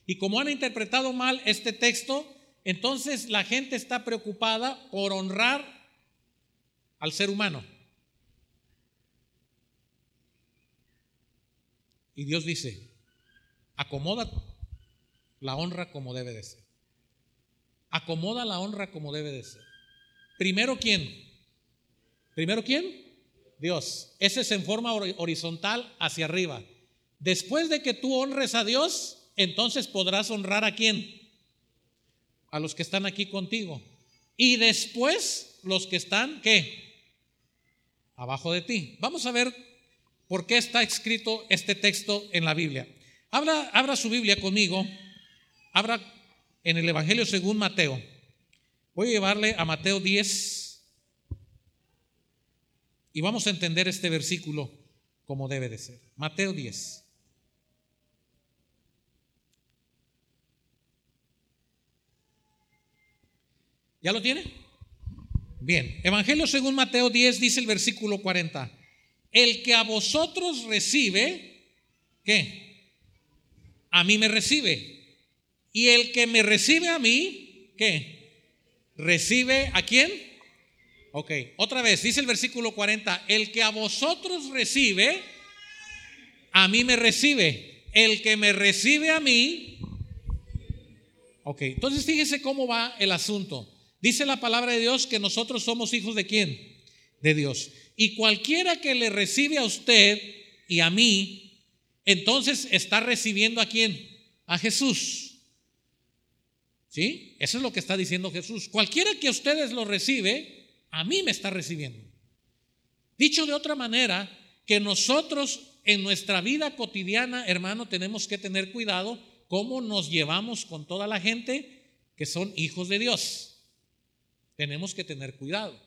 Y como han interpretado mal este texto, entonces la gente está preocupada por honrar al ser humano. Y Dios dice, acomoda la honra como debe de ser. Acomoda la honra como debe de ser. Primero quién? Primero quién? Dios. Ese es en forma horizontal hacia arriba. Después de que tú honres a Dios, entonces podrás honrar a quién? A los que están aquí contigo. Y después los que están, ¿qué? Abajo de ti. Vamos a ver por qué está escrito este texto en la Biblia. Abra, abra su Biblia conmigo. Abra en el Evangelio según Mateo. Voy a llevarle a Mateo 10, y vamos a entender este versículo como debe de ser. Mateo 10. ¿Ya lo tiene? Bien, Evangelio según Mateo 10 dice el versículo 40. El que a vosotros recibe, ¿qué? A mí me recibe. Y el que me recibe a mí, ¿qué? Recibe a quién? Ok, otra vez, dice el versículo 40, el que a vosotros recibe, a mí me recibe. El que me recibe a mí, ok, entonces fíjese cómo va el asunto. Dice la palabra de Dios que nosotros somos hijos de quién? De Dios. Y cualquiera que le recibe a usted y a mí, entonces está recibiendo a quién? A Jesús. ¿Sí? Eso es lo que está diciendo Jesús. Cualquiera que ustedes lo recibe, a mí me está recibiendo. Dicho de otra manera, que nosotros en nuestra vida cotidiana, hermano, tenemos que tener cuidado cómo nos llevamos con toda la gente que son hijos de Dios. Tenemos que tener cuidado.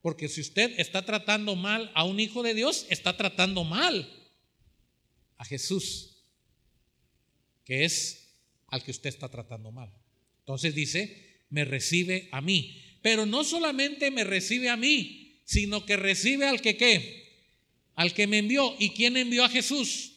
Porque si usted está tratando mal a un hijo de Dios, está tratando mal a Jesús, que es al que usted está tratando mal. Entonces dice, me recibe a mí pero no solamente me recibe a mí, sino que recibe al que qué, al que me envió. ¿Y quién envió a Jesús?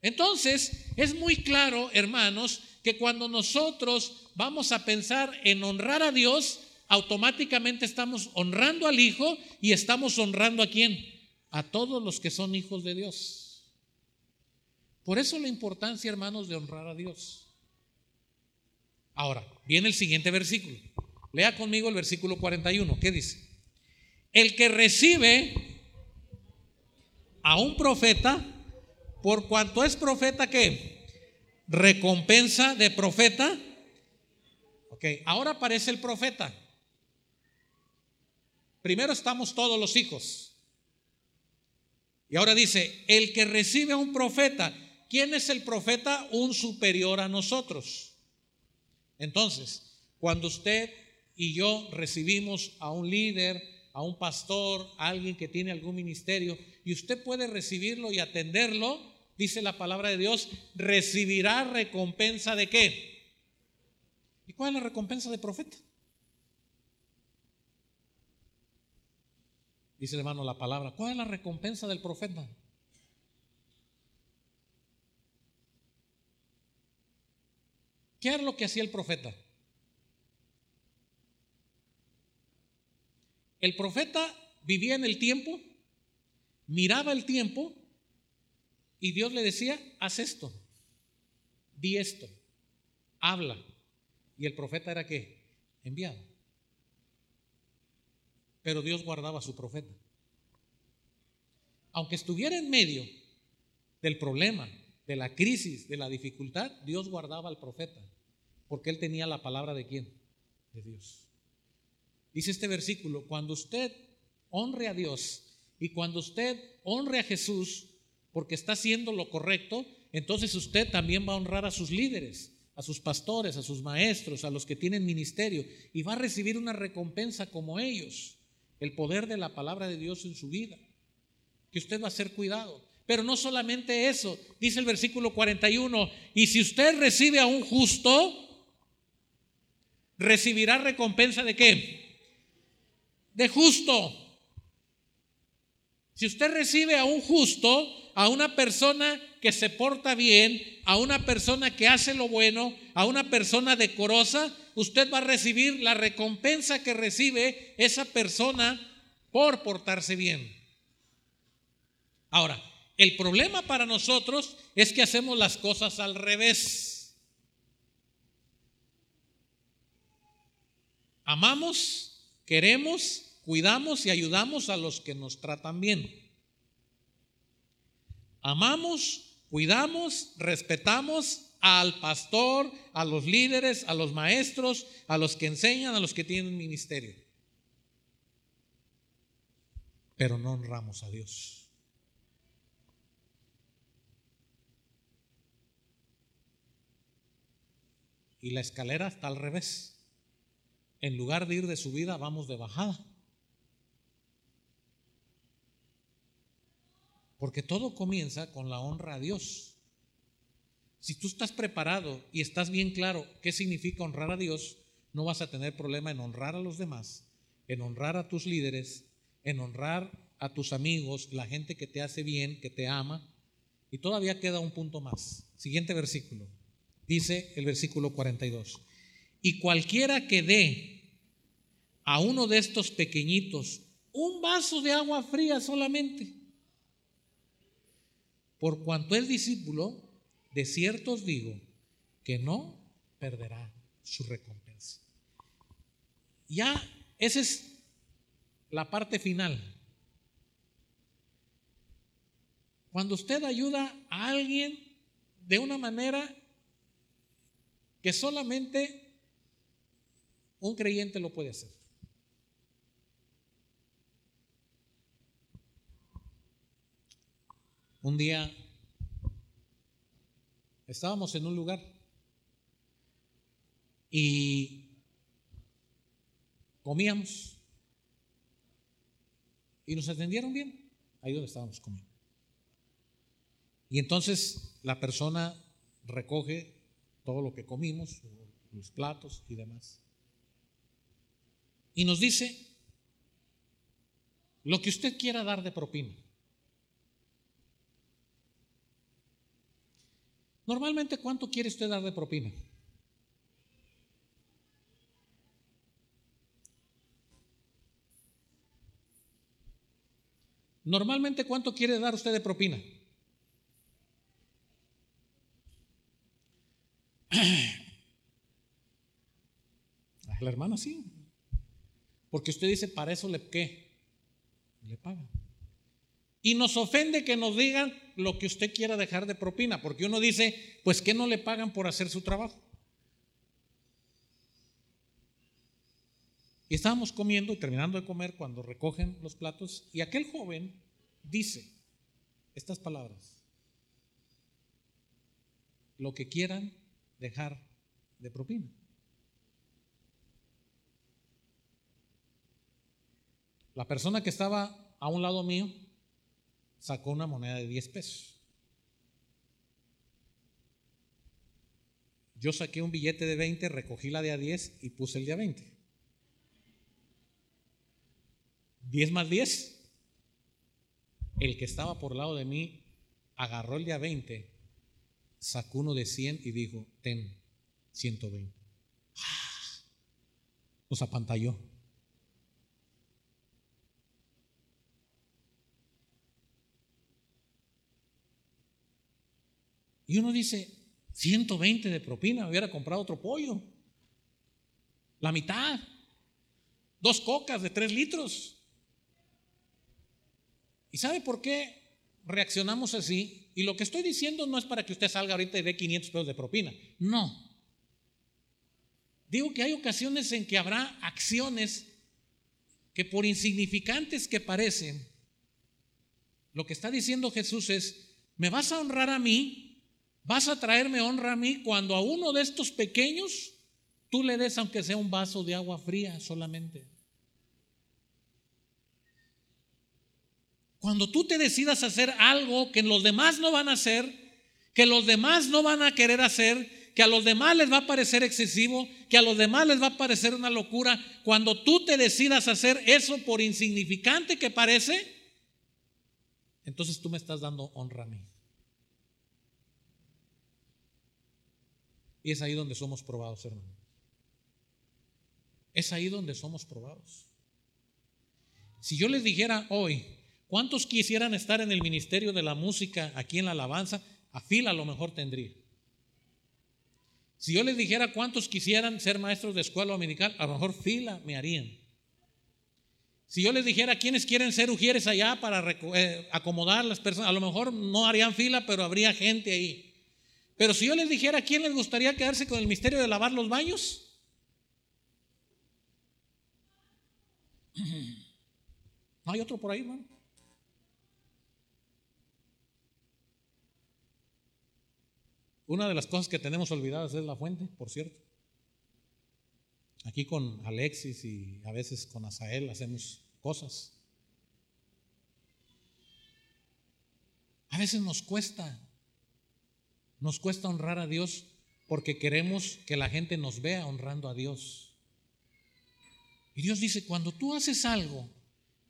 Entonces, es muy claro, hermanos, que cuando nosotros vamos a pensar en honrar a Dios, automáticamente estamos honrando al Hijo y estamos honrando a quién? A todos los que son hijos de Dios. Por eso la importancia, hermanos, de honrar a Dios. Ahora, viene el siguiente versículo. Lea conmigo el versículo 41. ¿Qué dice? El que recibe a un profeta, por cuanto es profeta, ¿qué? Recompensa de profeta. Ok, ahora aparece el profeta. Primero estamos todos los hijos. Y ahora dice, el que recibe a un profeta, ¿quién es el profeta? Un superior a nosotros. Entonces, cuando usted y yo recibimos a un líder, a un pastor, a alguien que tiene algún ministerio, y usted puede recibirlo y atenderlo, dice la palabra de Dios, recibirá recompensa de qué? ¿Y cuál es la recompensa de profeta? Dice hermano la palabra, ¿cuál es la recompensa del profeta? ¿Qué era lo que hacía el profeta? El profeta vivía en el tiempo, miraba el tiempo y Dios le decía, haz esto, di esto, habla. Y el profeta era qué? Enviado. Pero Dios guardaba a su profeta. Aunque estuviera en medio del problema, de la crisis, de la dificultad, Dios guardaba al profeta, porque él tenía la palabra de quién? De Dios. Dice este versículo, cuando usted honre a Dios y cuando usted honre a Jesús, porque está haciendo lo correcto, entonces usted también va a honrar a sus líderes, a sus pastores, a sus maestros, a los que tienen ministerio, y va a recibir una recompensa como ellos, el poder de la palabra de Dios en su vida, que usted va a ser cuidado. Pero no solamente eso, dice el versículo 41, y si usted recibe a un justo, recibirá recompensa de qué? De justo. Si usted recibe a un justo, a una persona que se porta bien, a una persona que hace lo bueno, a una persona decorosa, usted va a recibir la recompensa que recibe esa persona por portarse bien. Ahora, el problema para nosotros es que hacemos las cosas al revés. Amamos, queremos, cuidamos y ayudamos a los que nos tratan bien. Amamos, cuidamos, respetamos al pastor, a los líderes, a los maestros, a los que enseñan, a los que tienen ministerio. Pero no honramos a Dios. Y la escalera está al revés. En lugar de ir de subida, vamos de bajada. Porque todo comienza con la honra a Dios. Si tú estás preparado y estás bien claro qué significa honrar a Dios, no vas a tener problema en honrar a los demás, en honrar a tus líderes, en honrar a tus amigos, la gente que te hace bien, que te ama. Y todavía queda un punto más. Siguiente versículo. Dice el versículo 42. Y cualquiera que dé a uno de estos pequeñitos un vaso de agua fría solamente, por cuanto es discípulo, de cierto os digo que no perderá su recompensa. Ya esa es la parte final. Cuando usted ayuda a alguien de una manera que solamente un creyente lo puede hacer. Un día estábamos en un lugar y comíamos y nos atendieron bien ahí donde estábamos comiendo. Y entonces la persona recoge todo lo que comimos, los platos y demás. Y nos dice lo que usted quiera dar de propina. Normalmente, ¿cuánto quiere usted dar de propina? Normalmente, ¿cuánto quiere dar usted de propina? La hermana sí. Porque usted dice, para eso le qué? Le paga. Y nos ofende que nos digan lo que usted quiera dejar de propina, porque uno dice, pues que no le pagan por hacer su trabajo. Y estábamos comiendo y terminando de comer cuando recogen los platos y aquel joven dice estas palabras, lo que quieran dejar de propina. La persona que estaba a un lado mío sacó una moneda de 10 pesos. Yo saqué un billete de 20, recogí la de a 10 y puse el de a 20. 10 más 10. El que estaba por lado de mí agarró el de a 20, sacó uno de 100 y dijo, ten 120. Nos apantalló. Y uno dice, 120 de propina, hubiera comprado otro pollo. La mitad. Dos cocas de tres litros. ¿Y sabe por qué reaccionamos así, y lo que estoy diciendo no es para que usted salga ahorita y dé 500 pesos de propina, no. Digo que hay ocasiones en que habrá acciones que por insignificantes que parecen, lo que está diciendo Jesús es, me vas a honrar a mí, vas a traerme honra a mí cuando a uno de estos pequeños tú le des aunque sea un vaso de agua fría solamente. Cuando tú te decidas hacer algo que los demás no van a hacer, que los demás no van a querer hacer, que a los demás les va a parecer excesivo, que a los demás les va a parecer una locura, cuando tú te decidas hacer eso por insignificante que parece, entonces tú me estás dando honra a mí. Y es ahí donde somos probados, hermano. Es ahí donde somos probados. Si yo les dijera hoy, ¿cuántos quisieran estar en el ministerio de la música aquí en la alabanza? A fila a lo mejor tendría. Si yo les dijera cuántos quisieran ser maestros de escuela dominical, a lo mejor fila me harían. Si yo les dijera quiénes quieren ser ujieres allá para eh, acomodar las personas, a lo mejor no harían fila, pero habría gente ahí. Pero si yo les dijera quién les gustaría quedarse con el misterio de lavar los baños, no hay otro por ahí, hermano. Una de las cosas que tenemos olvidadas es la fuente, por cierto. Aquí con Alexis y a veces con Asael hacemos cosas. A veces nos cuesta, nos cuesta honrar a Dios porque queremos que la gente nos vea honrando a Dios. Y Dios dice, cuando tú haces algo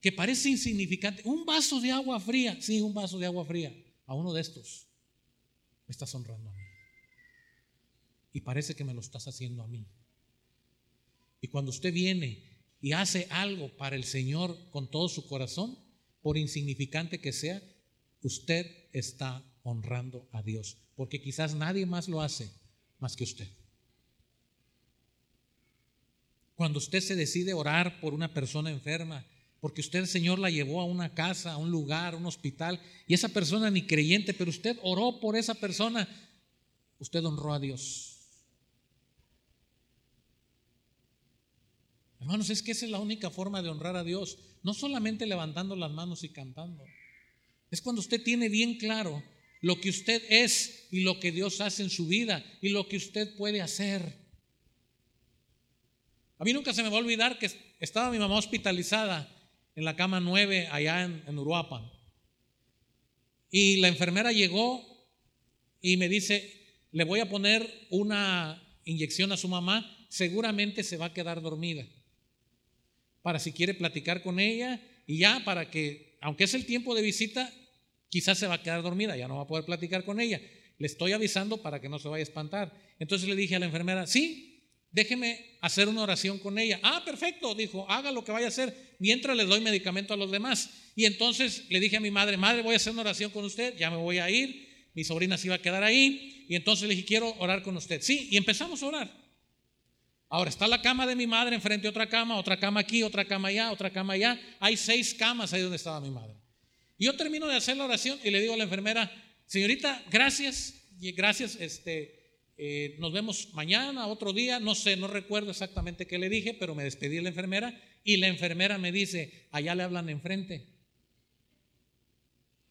que parece insignificante, un vaso de agua fría, sí, un vaso de agua fría, a uno de estos, me estás honrando a mí y parece que me lo estás haciendo a mí. Y cuando usted viene y hace algo para el Señor con todo su corazón, por insignificante que sea, usted está honrando a Dios, porque quizás nadie más lo hace más que usted. Cuando usted se decide orar por una persona enferma, porque usted, Señor, la llevó a una casa, a un lugar, a un hospital, y esa persona ni creyente, pero usted oró por esa persona, usted honró a Dios. Hermanos, es que esa es la única forma de honrar a Dios, no solamente levantando las manos y cantando. Es cuando usted tiene bien claro lo que usted es y lo que Dios hace en su vida y lo que usted puede hacer. A mí nunca se me va a olvidar que estaba mi mamá hospitalizada en la cama 9 allá en, en. Y la enfermera llegó y me dice, le voy a poner una inyección a su mamá, seguramente se va a quedar dormida para si quiere platicar con ella y ya para que, aunque es el tiempo de visita, quizás se va a quedar dormida, ya no va a poder platicar con ella. Le estoy avisando para que no se vaya a espantar. Entonces le dije a la enfermera, sí, déjeme hacer una oración con ella. Ah, perfecto, dijo, haga lo que vaya a hacer mientras le doy medicamento a los demás. Y entonces le dije a mi madre, madre, voy a hacer una oración con usted, ya me voy a ir, mi sobrina se iba a quedar ahí. Y entonces le dije, quiero orar con usted. Sí, y empezamos a orar. Ahora está la cama de mi madre enfrente de otra cama, otra cama aquí, otra cama allá, otra cama allá. Hay seis camas ahí donde estaba mi madre. Y yo termino de hacer la oración y le digo a la enfermera, señorita, gracias, gracias, este, eh, nos vemos mañana, otro día, no sé, no recuerdo exactamente qué le dije, pero me despedí de la enfermera y la enfermera me dice, allá le hablan enfrente.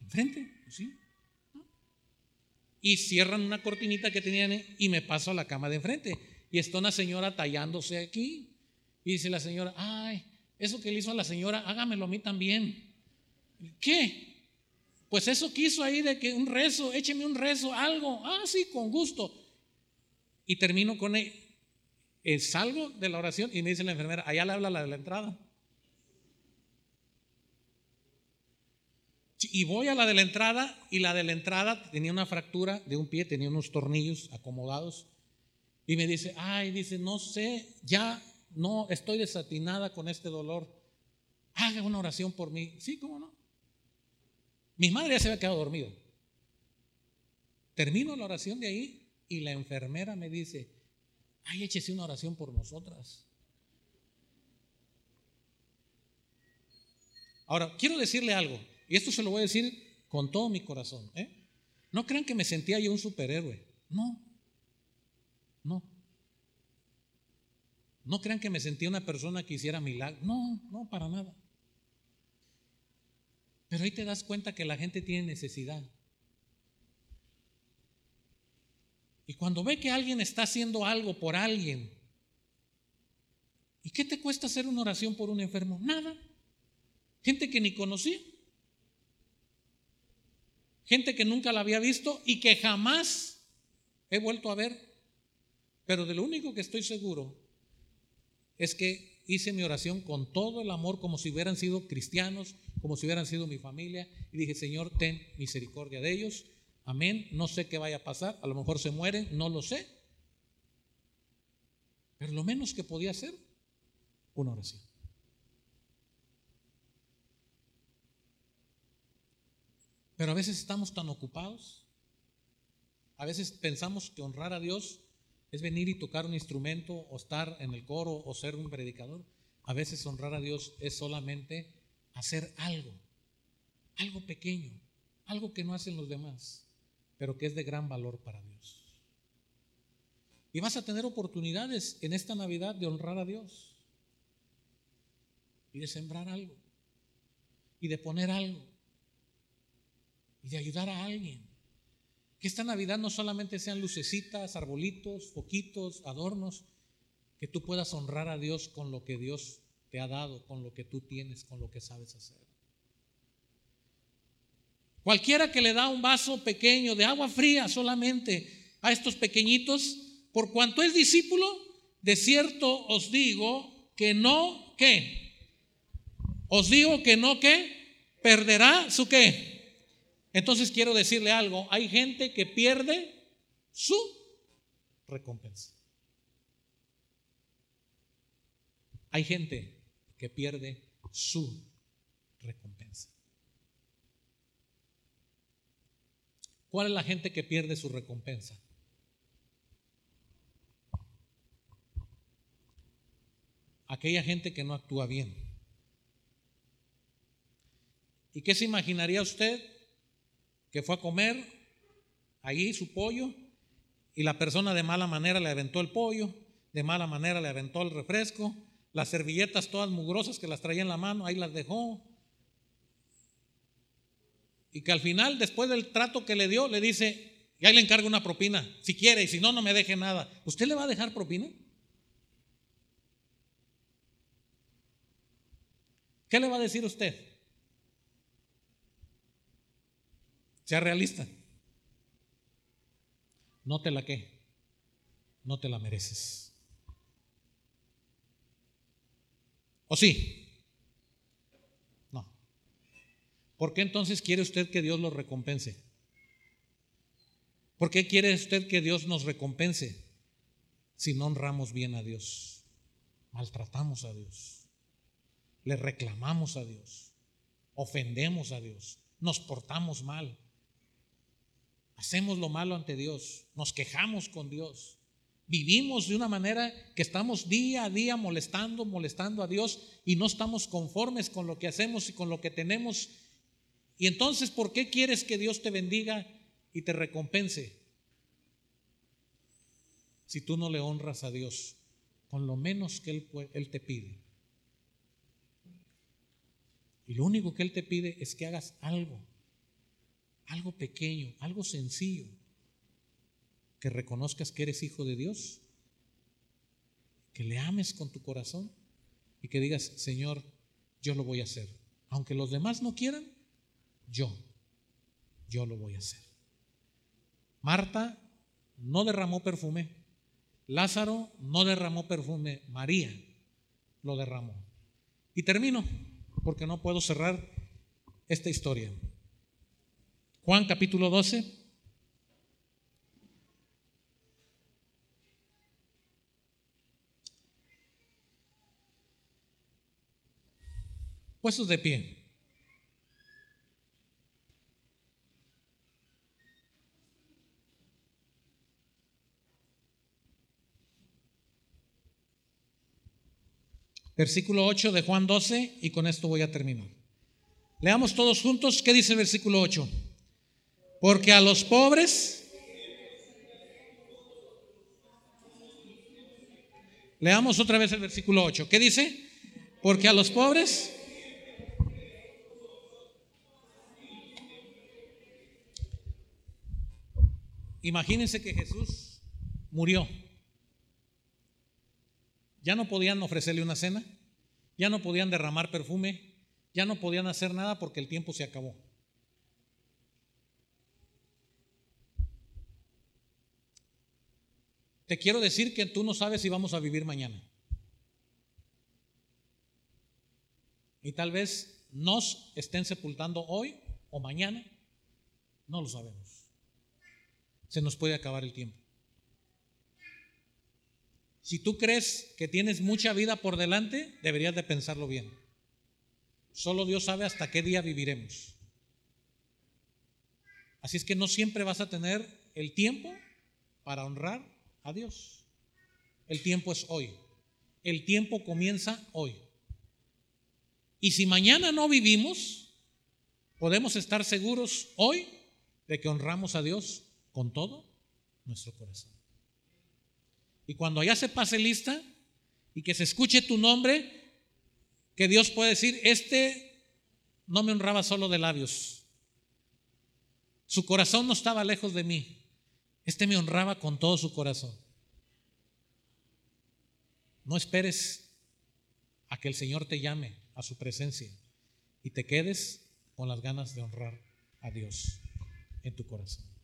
¿Enfrente? Pues ¿Sí? Y cierran una cortinita que tenían y me paso a la cama de enfrente y está una señora tallándose aquí. Y dice la señora, ay, eso que le hizo a la señora, hágamelo a mí también. ¿Qué? Pues eso quiso ahí de que un rezo, écheme un rezo, algo. Ah, sí, con gusto. Y termino con él. Eh, salgo de la oración y me dice la enfermera, allá le habla la de la entrada. Y voy a la de la entrada y la de la entrada tenía una fractura de un pie, tenía unos tornillos acomodados. Y me dice, ay, dice, no sé, ya no estoy desatinada con este dolor. Haga una oración por mí. Sí, ¿cómo no? Mi madre ya se había quedado dormida. Termino la oración de ahí y la enfermera me dice, ay, échese una oración por nosotras. Ahora, quiero decirle algo, y esto se lo voy a decir con todo mi corazón. ¿eh? No crean que me sentía yo un superhéroe. No, no. No crean que me sentía una persona que hiciera milagros. No, no, para nada. Pero ahí te das cuenta que la gente tiene necesidad. Y cuando ve que alguien está haciendo algo por alguien, ¿y qué te cuesta hacer una oración por un enfermo? Nada. Gente que ni conocía. Gente que nunca la había visto y que jamás he vuelto a ver. Pero de lo único que estoy seguro es que hice mi oración con todo el amor, como si hubieran sido cristianos, como si hubieran sido mi familia. Y dije, Señor, ten misericordia de ellos Amén. No sé qué vaya a pasar. A lo mejor se mueren, no lo sé. Pero lo menos que podía hacer, una oración. Pero a veces estamos tan ocupados. A veces pensamos que honrar a Dios es venir y tocar un instrumento o estar en el coro o ser un predicador. A veces honrar a Dios es solamente hacer algo, algo pequeño, algo que no hacen los demás pero que es de gran valor para Dios. Y vas a tener oportunidades en esta Navidad de honrar a Dios y de sembrar algo y de poner algo y de ayudar a alguien. Que esta Navidad no solamente sean lucecitas, arbolitos, foquitos, adornos, que tú puedas honrar a Dios con lo que Dios te ha dado, con lo que tú tienes, con lo que sabes hacer. Cualquiera que le da un vaso pequeño de agua fría solamente a estos pequeñitos, por cuanto es discípulo, de cierto os digo que no, ¿qué? Os digo que no, ¿qué? Perderá su qué. Entonces quiero decirle algo, hay gente que pierde su recompensa. Hay gente que pierde su recompensa. ¿Cuál es la gente que pierde su recompensa? Aquella gente que no actúa bien. ¿Y qué se imaginaría usted que fue a comer allí su pollo y la persona de mala manera le aventó el pollo, de mala manera le aventó el refresco, las servilletas todas mugrosas que las traía en la mano, ahí las dejó, y que al final, después del trato que le dio, le dice, y ahí le encargo una propina, si quiere, y si no, no me deje nada. ¿Usted le va a dejar propina? ¿Qué le va a decir usted? Sea realista. No te la que, no te la mereces. ¿O sí? ¿Por qué entonces quiere usted que Dios lo recompense? ¿Por qué quiere usted que Dios nos recompense si no honramos bien a Dios? Maltratamos a Dios, le reclamamos a Dios, ofendemos a Dios, nos portamos mal, hacemos lo malo ante Dios, nos quejamos con Dios, vivimos de una manera que estamos día a día molestando, molestando a Dios y no estamos conformes con lo que hacemos y con lo que tenemos y entonces, ¿por qué quieres que Dios te bendiga y te recompense? Si tú no le honras a Dios con lo menos que Él, él te pide. Y lo único que Él te pide es que hagas algo, algo pequeño, algo sencillo, que reconozcas que eres hijo de Dios, que le ames con tu corazón y que digas, Señor, yo lo voy a hacer. Aunque los demás no quieran, yo, yo lo voy a hacer. Marta no derramó perfume, Lázaro no derramó perfume, María lo derramó. Y termino, porque no puedo cerrar esta historia. Juan capítulo 12. Puestos de pie. Versículo 8 de Juan 12 y con esto voy a terminar. Leamos todos juntos, ¿qué dice el versículo 8? Porque a los pobres... Leamos otra vez el versículo 8. ¿Qué dice? Porque a los pobres... Imagínense que Jesús murió. Ya no podían ofrecerle una cena, ya no podían derramar perfume, ya no podían hacer nada porque el tiempo se acabó. Te quiero decir que tú no sabes si vamos a vivir mañana. Y tal vez nos estén sepultando hoy o mañana. No lo sabemos. Se nos puede acabar el tiempo. Si tú crees que tienes mucha vida por delante, deberías de pensarlo bien. Solo Dios sabe hasta qué día viviremos. Así es que no siempre vas a tener el tiempo para honrar a Dios. El tiempo es hoy. El tiempo comienza hoy. Y si mañana no vivimos, podemos estar seguros hoy de que honramos a Dios con todo nuestro corazón. Y cuando ya se pase lista y que se escuche tu nombre, que Dios puede decir, este no me honraba solo de labios. Su corazón no estaba lejos de mí. Este me honraba con todo su corazón. No esperes a que el Señor te llame a su presencia y te quedes con las ganas de honrar a Dios en tu corazón.